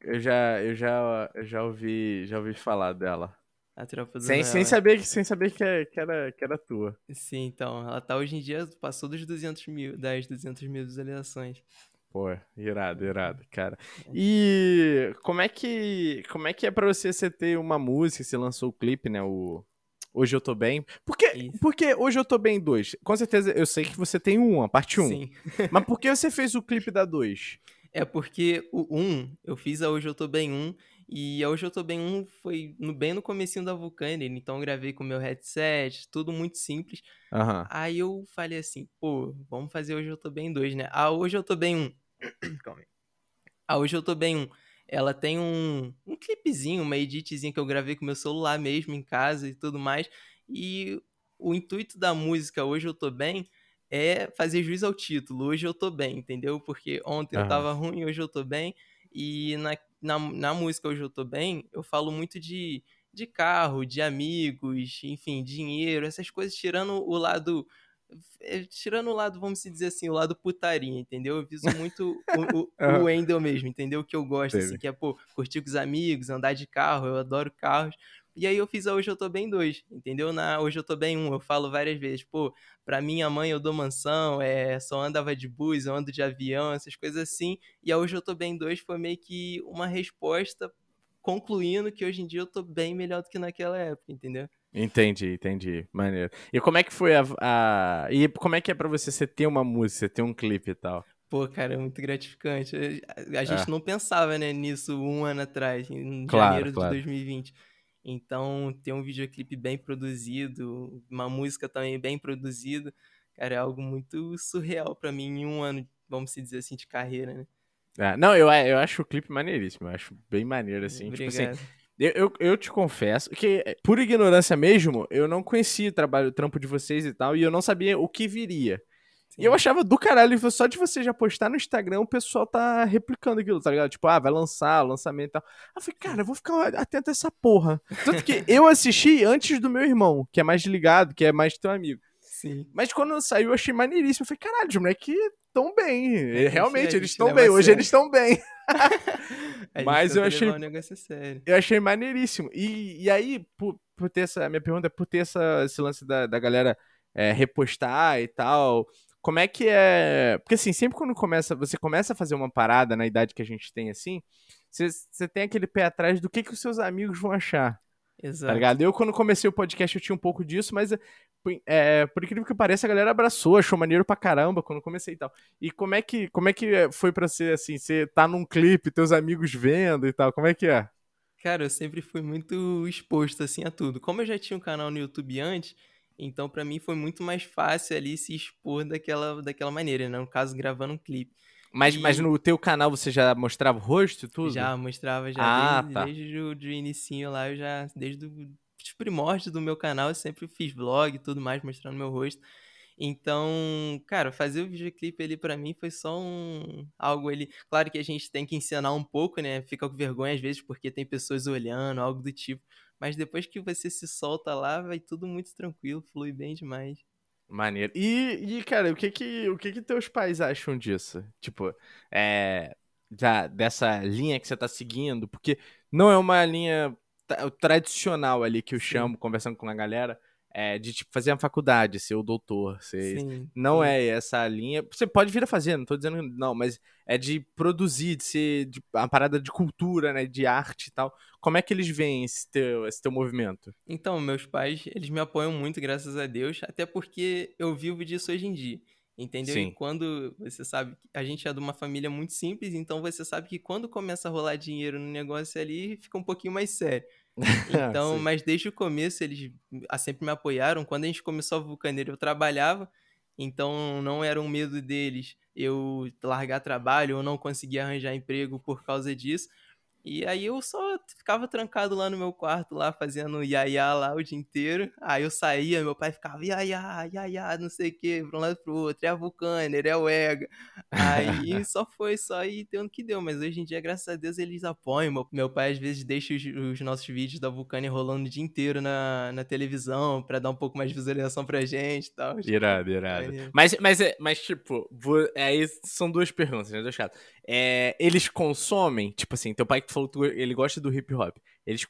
Eu já, eu já, eu já ouvi, já ouvi falar dela. A Tropa do sem, Noel. Sem saber, sem saber que, é, que, era, que era tua. Sim, então. Ela tá hoje em dia, passou dos 200 mil, das 200 mil visualizações. Pô, irado, irado, cara. E como é que como é que é para você você ter uma música, você lançou o clipe, né, o Hoje eu tô bem. Porque, porque Hoje eu tô bem 2. Com certeza eu sei que você tem um, a parte 1. Um. Sim. Mas por que você fez o clipe da 2? É porque o 1, um, eu fiz a Hoje eu tô bem 1 um, e Hoje eu tô bem 1 um foi no, bem no comecinho da Vulcânia, então eu gravei com meu headset, tudo muito simples. Uhum. Aí eu falei assim, pô, vamos fazer Hoje eu tô bem 2, né? Ah, Hoje eu tô bem 1. Um. Calma aí. Ah, hoje eu tô bem. Ela tem um, um clipezinho, uma editzinha que eu gravei com meu celular mesmo em casa e tudo mais. E o intuito da música Hoje Eu Tô Bem é fazer juiz ao título. Hoje eu tô bem, entendeu? Porque ontem uhum. eu tava ruim, hoje eu tô bem. E na, na, na música Hoje Eu Tô Bem, eu falo muito de, de carro, de amigos, enfim, dinheiro, essas coisas, tirando o lado é, tirando o lado, vamos dizer assim, o lado putaria, entendeu? Eu viso muito o, o, o Wendel mesmo, entendeu? O que eu gosto, assim, que é, pô, curtir com os amigos, andar de carro, eu adoro carros. E aí eu fiz a Hoje Eu Tô Bem 2, entendeu? Na Hoje Eu Tô Bem 1, eu falo várias vezes, pô, pra minha mãe eu dou mansão, é, só andava de bus, eu ando de avião, essas coisas assim. E a Hoje Eu Tô Bem 2 foi meio que uma resposta concluindo que hoje em dia eu tô bem melhor do que naquela época, entendeu? Entendi, entendi. Maneiro. E como é que foi a, a. E como é que é pra você, você ter uma música, você ter um clipe e tal? Pô, cara, é muito gratificante. A gente é. não pensava, né, nisso um ano atrás, em claro, janeiro claro. de 2020. Então, ter um videoclipe bem produzido, uma música também bem produzida, cara, é algo muito surreal para mim em um ano, vamos dizer assim, de carreira, né? É, não, eu, eu acho o clipe maneiríssimo, eu acho bem maneiro, assim. Obrigado. Tipo assim, eu, eu, eu, te confesso que, por ignorância mesmo, eu não conhecia o trabalho, o trampo de vocês e tal, e eu não sabia o que viria. E eu achava do caralho, só de você já postar no Instagram, o pessoal tá replicando aquilo, tá ligado? Tipo, ah, vai lançar, lançamento e tal. Aí eu falei, cara, eu vou ficar atento a essa porra. Tanto que eu assisti antes do meu irmão, que é mais ligado, que é mais teu amigo. Sim. Mas quando saiu, eu achei maneiríssimo. Eu falei, caralho, os moleques estão bem. É, Realmente, eles estão bem. Hoje eles estão bem. Mas eu achei. Eu achei maneiríssimo. E, e aí, por, por ter essa. Minha pergunta é por ter essa, esse lance da, da galera é, repostar e tal. Como é que é. Porque assim, sempre quando começa, você começa a fazer uma parada na idade que a gente tem assim, você, você tem aquele pé atrás do que, que os seus amigos vão achar. Tá Exato. Tá? Eu, quando comecei o podcast, eu tinha um pouco disso, mas é, por incrível que pareça, a galera abraçou, achou maneiro pra caramba quando comecei e tal. E como é que, como é que foi pra ser assim? Você tá num clipe, teus amigos vendo e tal, como é que é? Cara, eu sempre fui muito exposto assim a tudo. Como eu já tinha um canal no YouTube antes, então para mim foi muito mais fácil ali se expor daquela, daquela maneira, né? No caso, gravando um clipe. Mas, e... mas no teu canal você já mostrava o rosto e tudo? Já, mostrava já. Ah, desde, tá. desde o do inicinho lá, eu já, desde os primórdios do meu canal, eu sempre fiz vlog e tudo mais, mostrando meu rosto. Então, cara, fazer o videoclipe ali para mim foi só um algo ali. Claro que a gente tem que ensinar um pouco, né? Fica com vergonha às vezes porque tem pessoas olhando, algo do tipo. Mas depois que você se solta lá, vai tudo muito tranquilo, flui bem demais. Maneiro. E, e, cara, o que que, o que que teus pais acham disso? Tipo, é, da, dessa linha que você tá seguindo? Porque não é uma linha tradicional ali que eu chamo, conversando com a galera. É, de tipo, fazer a faculdade, ser o doutor. Ser... Sim, não sim. é essa linha. Você pode vir a fazer, não tô dizendo não, mas é de produzir, de ser de, uma parada de cultura, né? De arte e tal. Como é que eles veem esse teu, esse teu movimento? Então, meus pais, eles me apoiam muito, graças a Deus, até porque eu vivo disso hoje em dia. Entendeu? E Sim. quando você sabe que a gente é de uma família muito simples, então você sabe que quando começa a rolar dinheiro no negócio ali, fica um pouquinho mais sério. Então, Sim. mas desde o começo eles ah, sempre me apoiaram. Quando a gente começou a Vulcaneiro, eu trabalhava, então não era um medo deles eu largar trabalho ou não conseguir arranjar emprego por causa disso. E aí eu só ficava trancado lá no meu quarto, lá fazendo iaiá lá o dia inteiro. Aí eu saía, meu pai ficava iaiá, iaiá, não sei o que, pra um lado pro outro. É a Vulcaner, é o Ega. Aí só foi, só aí deu que deu. Mas hoje em dia, graças a Deus, eles apoiam. Meu, pai às vezes deixa os, os nossos vídeos da Vulcaner rolando o dia inteiro na, na televisão pra dar um pouco mais de visualização pra gente e tal. Irado, irado. Aí- Mas, mas, é- mas, tipo, aí são duas perguntas, né? Deixa chato. É, eles consomem, tipo assim, teu pai que falou que ele gosta do hip hop.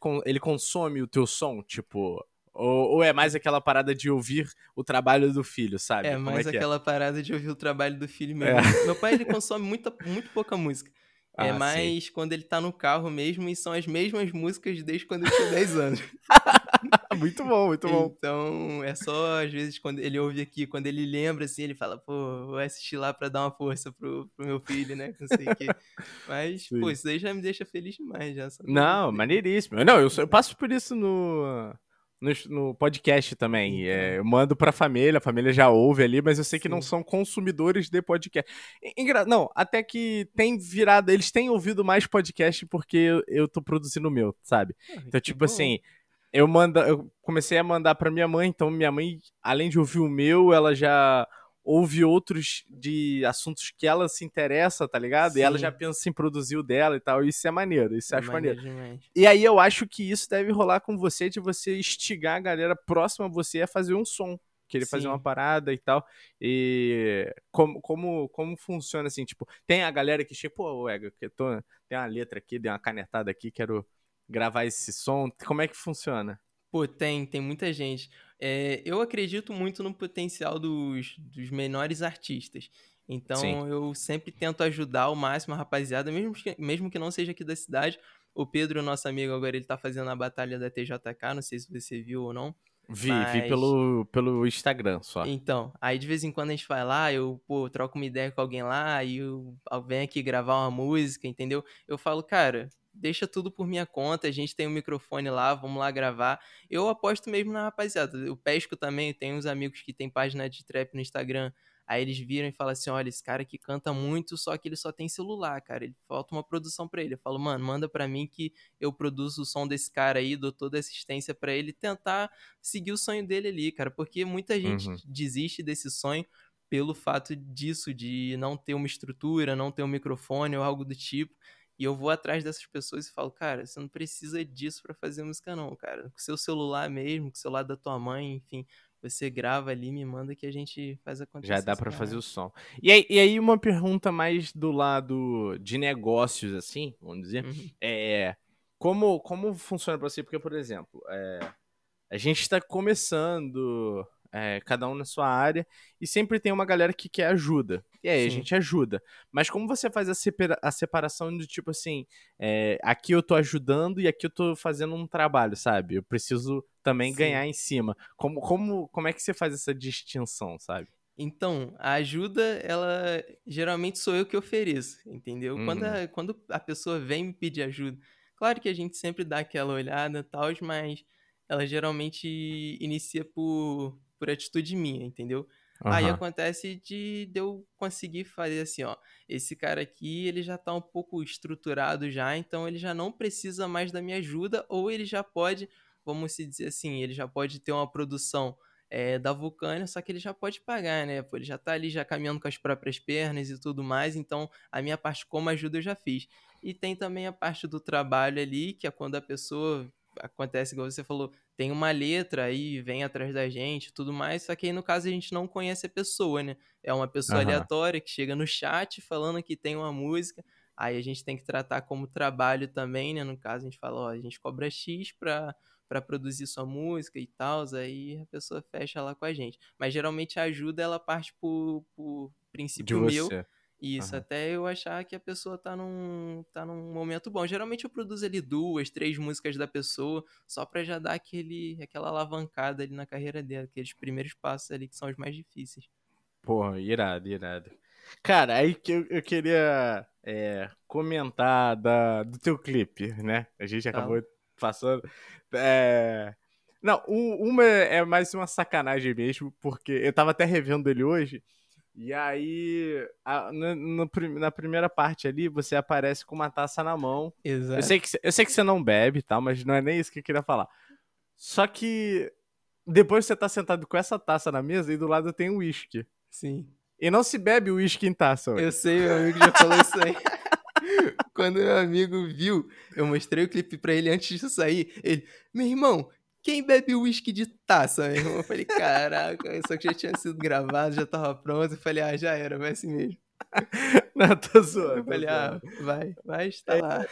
Con- ele consome o teu som, tipo. Ou, ou é mais aquela parada de ouvir o trabalho do filho, sabe? É, Como mais é que é? aquela parada de ouvir o trabalho do filho mesmo. Meu pai, ele consome muita, muito pouca música. Ah, É sim. mais quando ele tá no carro mesmo e são as mesmas músicas desde quando eu tinha 10 anos. muito bom, muito bom. Então, é só às vezes quando ele ouve aqui, quando ele lembra assim, ele fala, pô, vou assistir lá pra dar uma força pro, pro meu filho, né? Não sei o quê. Mas, Sim. pô, isso aí já me deixa feliz demais, já. Não, maneiríssimo. Não, eu, eu passo por isso no, no, no podcast também. Então. É, eu mando pra família, a família já ouve ali, mas eu sei que não Sim. são consumidores de podcast. Engra- Não, até que tem virado, eles têm ouvido mais podcast porque eu, eu tô produzindo o meu, sabe? Ah, Então, tipo bom. assim, eu manda, eu comecei a mandar pra minha mãe, então minha mãe, além de ouvir o meu, ela já ouve outros de assuntos que ela se interessa, tá ligado? E ela Sim. já pensa em produzir o dela e tal. Isso é maneiro, isso eu É acho maneiro. demais. E aí eu acho que isso deve rolar com você, de você instigar a galera próxima a você a fazer um som. Querer fazer Sim. uma parada e tal. E como, como, como funciona assim? Tipo, tem a galera que chega, pô, Ega, que tô, tem uma letra aqui, dei uma canetada aqui, quero gravar esse som. Como é que funciona? Pô, tem, tem muita gente. É, eu acredito muito no potencial dos, dos menores artistas. Então Sim. eu sempre tento ajudar ao máximo a rapaziada, mesmo que, mesmo que não seja aqui da cidade. O Pedro, nosso amigo, agora ele tá fazendo a batalha da TJK, não sei se você viu ou não. Vi, vi Mas- pelo, pelo Instagram só. Então, aí de vez em quando a gente vai lá, eu, pô, troco uma ideia com alguém lá, e eu venho aqui gravar uma música, entendeu? Eu falo, cara, deixa tudo por minha conta, a gente tem um microfone lá, vamos lá gravar. Eu aposto mesmo na rapaziada. Eu pesco também, tem uns amigos que tem página de trap no Instagram. Aí eles viram e falam assim: olha, esse cara aqui canta muito, só que ele só tem celular, cara. Ele falta uma produção pra ele. Eu falo, mano, manda pra mim que eu produzo o som desse cara aí, dou toda a assistência pra ele tentar seguir o sonho dele ali, cara. Porque muita gente Uhum. desiste desse sonho pelo fato disso, de não ter uma estrutura, não ter um microfone ou algo do tipo. E eu vou atrás dessas pessoas e falo, cara, você não precisa disso pra fazer música, não, cara. Com seu celular mesmo, com o celular da tua mãe, enfim, você grava ali, me manda que a gente faz acontecer. Já dá pra fazer o som. E aí, e aí uma pergunta mais do lado de negócios, assim, vamos dizer. Uhum. É, como, como funciona pra você? Porque, por exemplo, é, a gente está começando, é, cada um na sua área, e sempre tem uma galera que quer ajuda. E aí a Sim. gente ajuda. Mas como você faz a, separa- a separação de tipo assim, é, aqui eu tô ajudando e aqui eu tô fazendo um trabalho, sabe? Eu preciso também Sim. ganhar em cima. Como, como, como é que você faz essa distinção, sabe? Então, a ajuda, ela geralmente sou eu que ofereço, entendeu? Quando, Uhum. a, quando a pessoa vem me pedir ajuda, claro que a gente sempre dá aquela olhada e tal, mas ela geralmente inicia por, por atitude minha, entendeu? Aí Aham. acontece de, de eu conseguir fazer assim, ó, esse cara aqui, ele já tá um pouco estruturado já, então ele já não precisa mais da minha ajuda, ou ele já pode, vamos se dizer assim, ele já pode ter uma produção é, da Vulcânia, só que ele já pode pagar, né? Pô, ele já tá ali já caminhando com as próprias pernas e tudo mais, então a minha parte como ajuda eu já fiz. E tem também a parte do trabalho ali, que é quando a pessoa acontece igual você falou, tem uma letra aí, vem atrás da gente, tudo mais, só que aí no caso a gente não conhece a pessoa, né? É uma pessoa Aham. aleatória que chega no chat falando que tem uma música, aí a gente tem que tratar como trabalho também, né? No caso a gente fala, ó, a gente cobra X pra para produzir sua música e tal, aí a pessoa fecha lá com a gente. Mas geralmente a ajuda ela parte por, por princípio meu. Isso, uhum. até eu achar que a pessoa tá num, tá num momento bom. Geralmente eu produzo ali duas, três músicas da pessoa, só pra já dar aquele, aquela alavancada ali na carreira dela, aqueles primeiros passos ali que são os mais difíceis. Porra, irado, irado. Cara, aí que eu, eu queria é, comentar da, do teu clipe, né? A gente acabou tá. passando. É... Não, uma é mais uma sacanagem mesmo, porque eu tava até revendo ele hoje. E aí, a, no, no, na primeira parte ali, você aparece com uma taça na mão. Exato. Eu sei que, eu sei que você não bebe, tá? Mas não é nem isso que eu queria falar. Só que depois você tá sentado com essa taça na mesa e do lado tem um uísque. Sim. E não se bebe uísque em taça. Eu sei, meu amigo já falou isso aí. Quando meu amigo viu, eu mostrei o clipe pra ele antes de sair. Ele, meu irmão, quem bebe uísque de taça, meu irmão? Eu falei, caraca, só que já tinha sido gravado, já tava pronto. Eu falei, ah, já era, vai assim mesmo. Não, tô zoando. Eu falei, ah, vai, vai, está é, lá.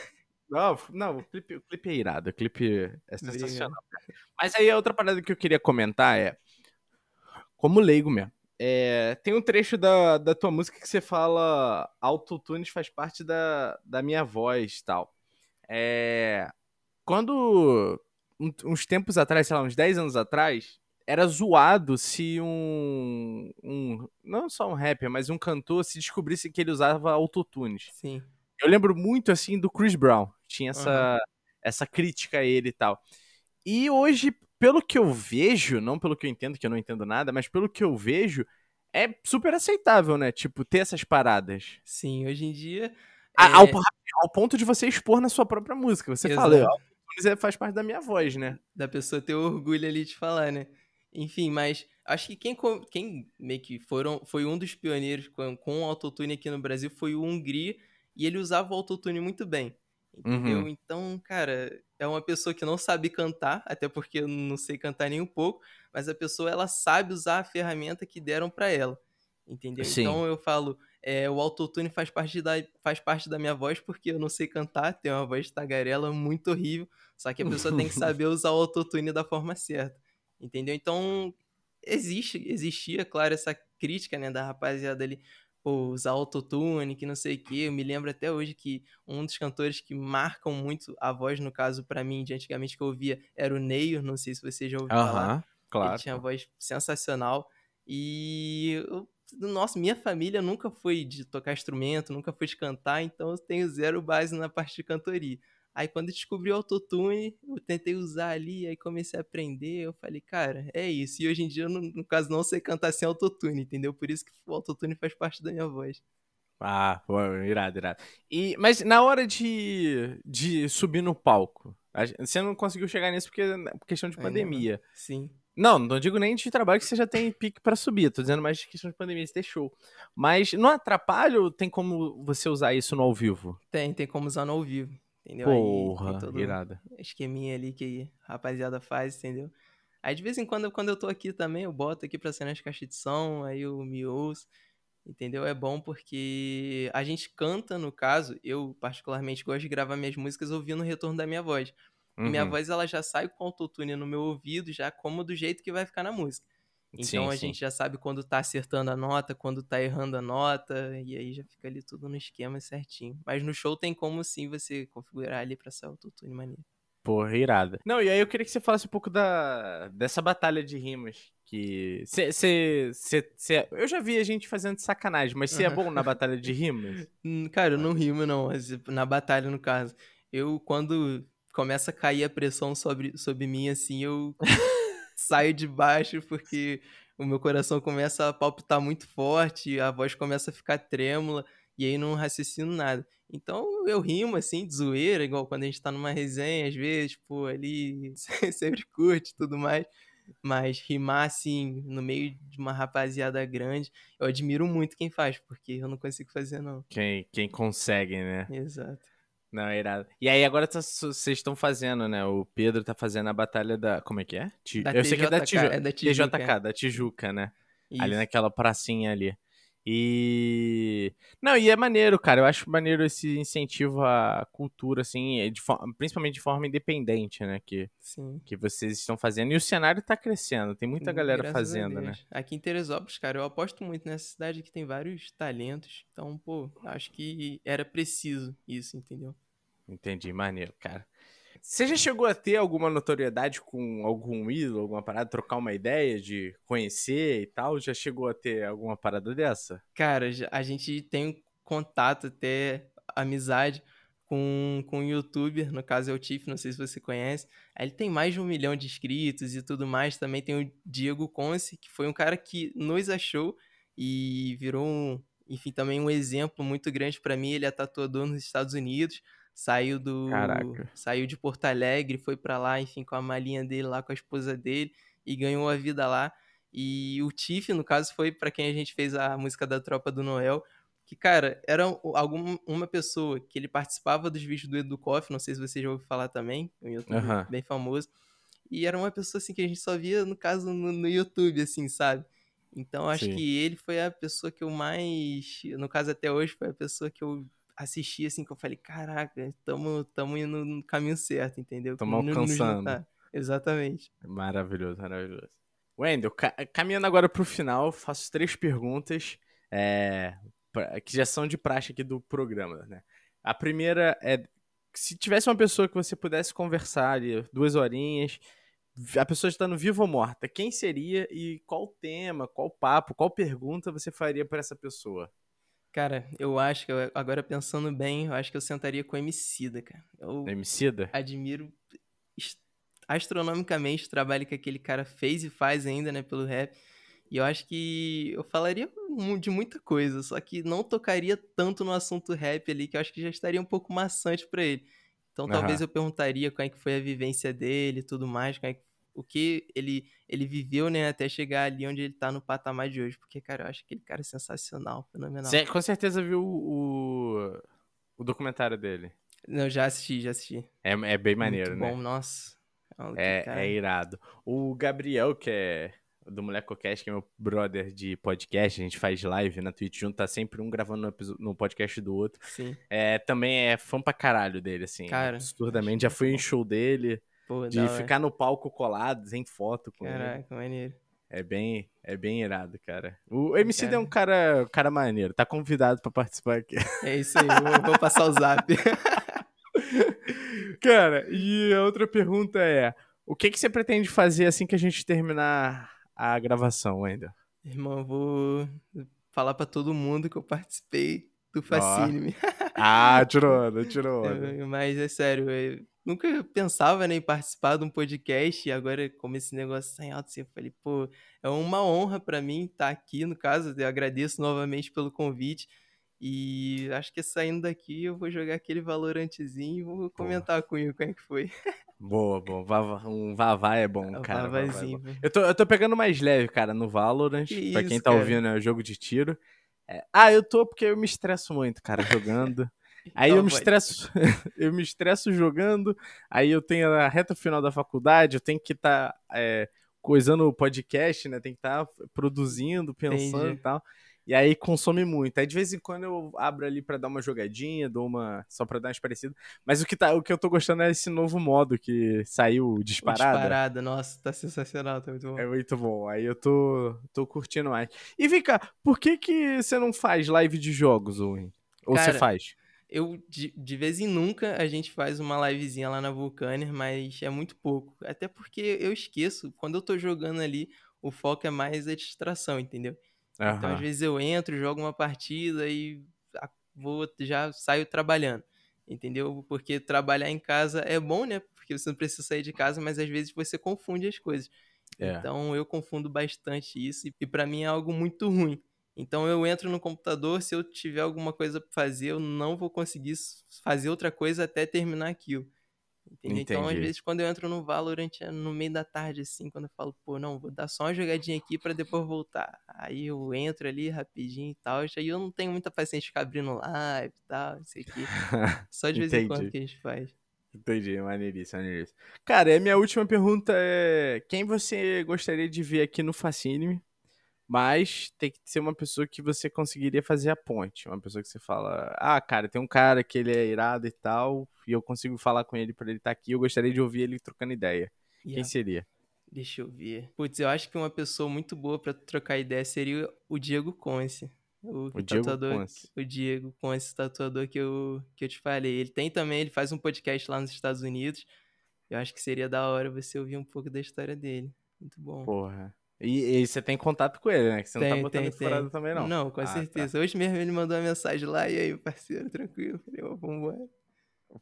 Não, não o, clipe, o clipe é irado, o clipe é sensacional. Mas aí a outra parada que eu queria comentar é, como leigo mesmo, é, tem um trecho da, da tua música que você fala autotunes faz parte da, da minha voz tal. É, quando, uns tempos atrás, sei lá, uns 10 anos atrás, era zoado se um, um. Não só um rapper, mas um cantor se descobrisse que ele usava autotunes. Sim. Eu lembro muito, assim, do Chris Brown. Tinha essa, uhum. essa crítica a ele e tal. E hoje, pelo que eu vejo, não pelo que eu entendo, que eu não entendo nada, mas pelo que eu vejo, é super aceitável, né? Tipo, ter essas paradas. Sim, hoje em dia. É... Ao, ao, ponto de você expor na sua própria música. Você Exato. fala, autotunes faz parte da minha voz, né? Da pessoa ter orgulho ali de falar, né? Enfim, mas acho que quem, quem meio que foram, foi um dos pioneiros com, com o autotune aqui no Brasil foi o Hungria, e ele usava o autotune muito bem. Entendeu? Uhum. Então, cara, é uma pessoa que não sabe cantar, até porque eu não sei cantar nem um pouco, mas a pessoa ela sabe usar a ferramenta que deram para ela. Entendeu? Sim. Então eu falo, é, o autotune faz parte, da, faz parte da minha voz porque eu não sei cantar, tenho uma voz tagarela muito horrível, só que a pessoa tem que saber usar o autotune da forma certa. Entendeu? Então, existe, existia, claro, essa crítica, né, da rapaziada ali, pô, usar autotune, que não sei o quê. Eu me lembro até hoje que um dos cantores que marcam muito a voz, no caso, para mim, de antigamente que eu ouvia, era o Neio, não sei se você já ouviu uh -huh, falar. Claro. Ele tinha uma voz sensacional. E, eu, nossa, minha família nunca foi de tocar instrumento, nunca foi de cantar, então eu tenho zero base na parte de cantoria. Aí quando eu descobri o autotune, eu tentei usar ali, aí comecei a aprender, eu falei, cara, é isso. E hoje em dia, no, no caso, não sei cantar sem autotune, entendeu? Por isso que o autotune faz parte da minha voz. Ah, pô, irado, irado. E, mas na hora de, de subir no palco, você não conseguiu chegar nisso porque por questão de pandemia. sim. Não, não digo nem de trabalho que você já tem pique para subir, tô dizendo mais de questão de pandemia, você show. Mas não atrapalha ou tem como você usar isso no ao vivo? Tem, tem como usar no ao vivo entendeu? Porra, aí, todo irada. esqueminha ali que a rapaziada faz, entendeu? Aí de vez em quando, quando eu tô aqui também, eu boto aqui pra ser nas caixas de som, aí eu me ouço, entendeu? É bom porque a gente canta, no caso, eu particularmente gosto de gravar minhas músicas ouvindo o retorno da minha voz. Uhum. Minha voz, ela já sai com autotune no meu ouvido, já como do jeito que vai ficar na música. Então sim, a sim. gente já sabe quando tá acertando a nota, quando tá errando a nota, e aí já fica ali tudo no esquema certinho. Mas no show tem como sim você configurar ali pra ser autotune maneiro. Porra, irada. Não, e aí eu queria que você falasse um pouco da, dessa batalha de rimas. Que. Cê, cê, cê, cê, eu já vi a gente fazendo sacanagem, mas você é bom na batalha de rimas? Cara, eu não rimo, não. Na batalha, no caso. Eu, quando começa a cair a pressão sobre, sobre mim, assim, eu saio de baixo porque o meu coração começa a palpitar muito forte, a voz começa a ficar trêmula e aí não raciocino nada. Então eu rimo assim, de zoeira, igual quando a gente tá numa resenha, às vezes, pô, ali sempre curte e tudo mais. Mas rimar assim, no meio de uma rapaziada grande, eu admiro muito quem faz, porque eu não consigo fazer, não. Quem, quem consegue, né? Exato. Não, é irado. E aí agora tá, vocês estão fazendo, né? O Pedro tá fazendo a batalha da. Como é que é? Da eu sei que é da, Tiju... é da Tijuca. TJK, da Tijuca, né? Isso. Ali naquela pracinha ali. E. Não, e é maneiro, cara. Eu acho maneiro esse incentivo à cultura, assim, de principalmente de forma independente, né? Que, Sim. que vocês estão fazendo. E o cenário tá crescendo, tem muita galera Graças a fazendo, né? Aqui em Teresópolis, cara, eu aposto muito nessa cidade que tem vários talentos. Então, pô, acho que era preciso isso, entendeu? Entendi, maneiro, cara. Você já chegou a ter alguma notoriedade com algum ídolo, alguma parada, trocar uma ideia de conhecer e tal? Já chegou a ter alguma parada dessa? Cara, a gente tem contato, até amizade com, com um youtuber, no caso é o Tiff, não sei se você conhece. Ele tem mais de um milhão de inscritos e tudo mais. Também tem o Diego Conce, que foi um cara que nos achou e virou um, enfim, também um exemplo muito grande pra mim. Ele é tatuador nos Estados Unidos. Saiu do. Caraca. Saiu de Porto Alegre, foi pra lá, enfim, com a malinha dele lá, com a esposa dele, e ganhou a vida lá. E o Tiff, no caso, foi pra quem a gente fez a música da Tropa do Noel. Que, cara, era um- algum, uma pessoa que ele participava dos vídeos do Edu Koff, não sei se você já ouviu falar também, um youtuber Aham. bem famoso. E era uma pessoa, assim, que a gente só via, no caso, no, no YouTube, assim, sabe? Então, acho Sim. que ele foi a pessoa que eu mais, no caso até hoje, foi a pessoa que eu assisti, assim, que eu falei, caraca, tamo, tamo indo no caminho certo, entendeu? Nos alcançando. Exatamente. Maravilhoso, maravilhoso. Wendel, ca- caminhando agora pro final, faço três perguntas é, pra- que já são de praxe aqui do programa, né? A primeira é, se tivesse uma pessoa que você pudesse conversar ali, duas horinhas, a pessoa estando viva ou morta, quem seria e qual tema, qual papo, qual pergunta você faria para essa pessoa? Cara, eu acho que, eu- agora pensando bem, eu acho que eu sentaria com o Emicida, cara. Eu Emicida? admiro astronomicamente o trabalho que aquele cara fez e faz ainda, né, pelo rap. E eu acho que eu falaria de muita coisa, só que não tocaria tanto no assunto rap ali, que eu acho que já estaria um pouco maçante pra ele. Então talvez Aham. eu perguntaria como é que foi a vivência dele e tudo mais, como é que- o que ele, ele viveu, né, até chegar ali onde ele tá no patamar de hoje. Porque, cara, eu acho aquele cara sensacional, fenomenal. Você com certeza viu o, o documentário dele. Não, já assisti, já assisti. É, é bem maneiro, Muito né? bom, nossa. Olha que É, cara- é irado. O Gabriel, que é do Molecocast, que é meu brother de podcast, a gente faz live na Twitch junto, tá sempre um gravando no, no podcast do outro. Sim. É, também é fã pra caralho dele, assim. Cara, absurdamente. Já fui em bom. show dele, Pô, de ficar no palco colado, sem foto com ele. Caraca, maneiro. É bem, é bem irado, cara. O MC é Cara. um cara, cara maneiro, tá convidado pra participar aqui. É isso aí, vou, vou passar o zap. Cara, e a outra pergunta é: o que, que você pretende fazer assim que a gente terminar a gravação ainda? Irmão, eu vou falar pra todo mundo que eu participei do Fascine-me. Ah, tirou tirou onda. Mas é sério, eu nunca pensava né, em participar de um podcast e agora, como esse negócio tá em alto, assim, eu falei, pô, é uma honra pra mim estar aqui, no caso, eu agradeço novamente pelo convite. E acho que saindo daqui eu vou jogar aquele Valorantezinho e vou comentar com o como é que foi. Boa, boa. Vava- um Vavá é bom, O cara. Vavá é Vavazinho. bom. Eu tô, eu tô pegando mais leve, cara, no Valorant. Que pra quem isso, tá cara? ouvindo, é o jogo de tiro. É, Ah, eu tô porque eu me estresso muito, cara, jogando. Aí Então eu me vai. estresso, eu me estresso jogando. Aí eu tenho a reta final da faculdade, eu tenho que estar coisando o podcast, né? Tem que estar produzindo, pensando Entendi. e tal. E aí consome muito. Aí de vez em quando eu abro ali pra dar uma jogadinha, dou uma só pra dar uma esparecida. Mas o que tá, o que eu tô gostando é esse novo modo que saiu O disparada. Disparada, nossa, tá sensacional, tá muito bom. É muito bom. Aí eu tô, tô curtindo mais. E vem cá, por que que você não faz live de jogos, Owen? Ou você Cara, faz? Eu, de, de vez em nunca, a gente faz uma livezinha lá na Vulcaner, mas é muito pouco. Até porque eu esqueço, quando eu tô jogando ali, o foco é mais a distração, entendeu? Então, às vezes eu entro, jogo uma partida e a- vou, já saio trabalhando, entendeu? Porque trabalhar em casa é bom, né? Porque você não precisa sair de casa, mas às vezes você confunde as coisas. É. Então eu confundo bastante isso e pra mim é algo muito ruim. Então eu entro no computador, se eu tiver alguma coisa pra fazer, eu não vou conseguir fazer outra coisa até terminar aquilo. Entendeu? Então, às vezes, quando eu entro no Valorant, é no meio da tarde, assim, quando eu falo, pô, não, vou dar só uma jogadinha aqui pra depois voltar. Aí eu entro ali rapidinho e tal, aí eu não tenho muita paciência de ficar abrindo live e tal, isso aqui. Só de vez em quando que a gente faz. Entendi, maneiríssimo, maneiríssimo. Cara, a minha última pergunta é: quem você gostaria de ver aqui no Fascine? Mas tem que ser uma pessoa que você conseguiria fazer a ponte. Uma pessoa que você fala, ah, cara, tem um cara que ele é irado e tal, e eu consigo falar com ele pra ele estar aqui, eu gostaria de ouvir ele trocando ideia. E Quem seria? Deixa eu ver. Putz, eu acho que uma pessoa muito boa pra trocar ideia seria o Diego Conce. O, O Diego tatuador, Conce. o Diego Conce, tatuador que eu, que eu te falei. Ele tem também, ele faz um podcast lá nos Estados Unidos. Eu acho que seria da hora você ouvir um pouco da história dele. Muito bom. Porra. E, e você tem contato com ele, né? Que você não tá Tem, botando tem, furado tem. também, não. Não, com Ah, tá. certeza. Hoje mesmo ele mandou uma mensagem lá, e aí, parceiro, tranquilo? Falei, ó, vambora.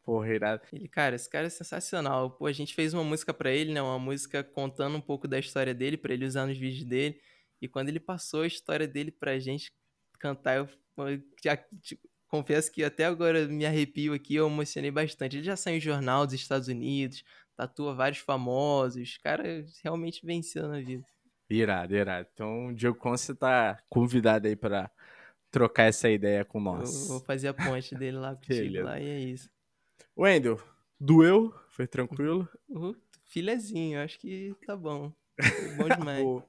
Porra, irado. Ele, cara, esse cara é sensacional. Pô, a gente fez uma música pra ele, né? Uma música contando um pouco da história dele, pra ele usar nos vídeos dele. E quando ele passou a história dele pra gente cantar, eu, eu já, tipo, confesso que até agora me arrepio aqui, eu emocionei bastante. Ele já saiu em jornal dos Estados Unidos, tatua vários famosos. O cara realmente venceu na vida. Irado, irado. Então, o Diego Conce tá convidado aí pra trocar essa ideia com Eu nós. vou fazer a ponte dele lá contigo lá, e é isso. Wendel, doeu? Foi tranquilo? Filezinho, acho que tá bom. Foi bom demais.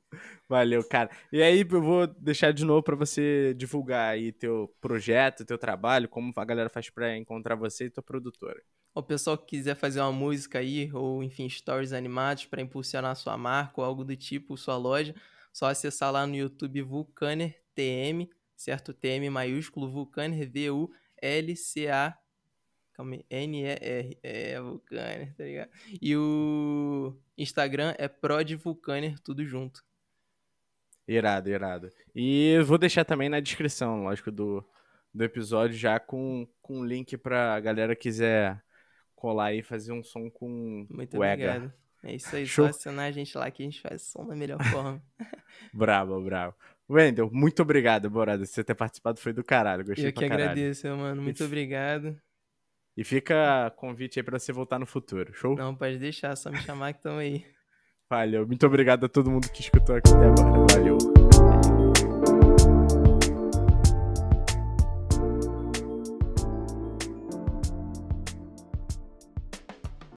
Valeu, cara. E aí, eu vou deixar de novo pra você divulgar aí teu projeto, teu trabalho, como a galera faz pra encontrar você e tua produtora. O pessoal que quiser fazer uma música aí, ou enfim, stories animados para impulsionar sua marca ou algo do tipo, sua loja, só acessar lá no YouTube Vulcaner TM, certo? TM maiúsculo, Vulcaner, V-U-L-C-A, calma aí, N-E-R, é, Vulcaner, tá ligado? E o Instagram é Prod Vulcaner, tudo junto. Irado, irado. E vou deixar também na descrição, lógico, do, do episódio já com, com link pra galera quiser colar e fazer um som com Muito o Ega. obrigado. É isso aí, Show. só assinar a gente lá que a gente faz som da melhor forma. Bravo, bravo. Wendel, muito obrigado, Borada. Você ter participado foi do caralho. Gostei Eu que caralho. agradeço, mano. Muito Isso. obrigado. E fica convite aí pra você voltar no futuro. Show? Não, pode deixar, só me chamar que tamo aí. Valeu. Muito obrigado a todo mundo que escutou aqui até agora. Valeu.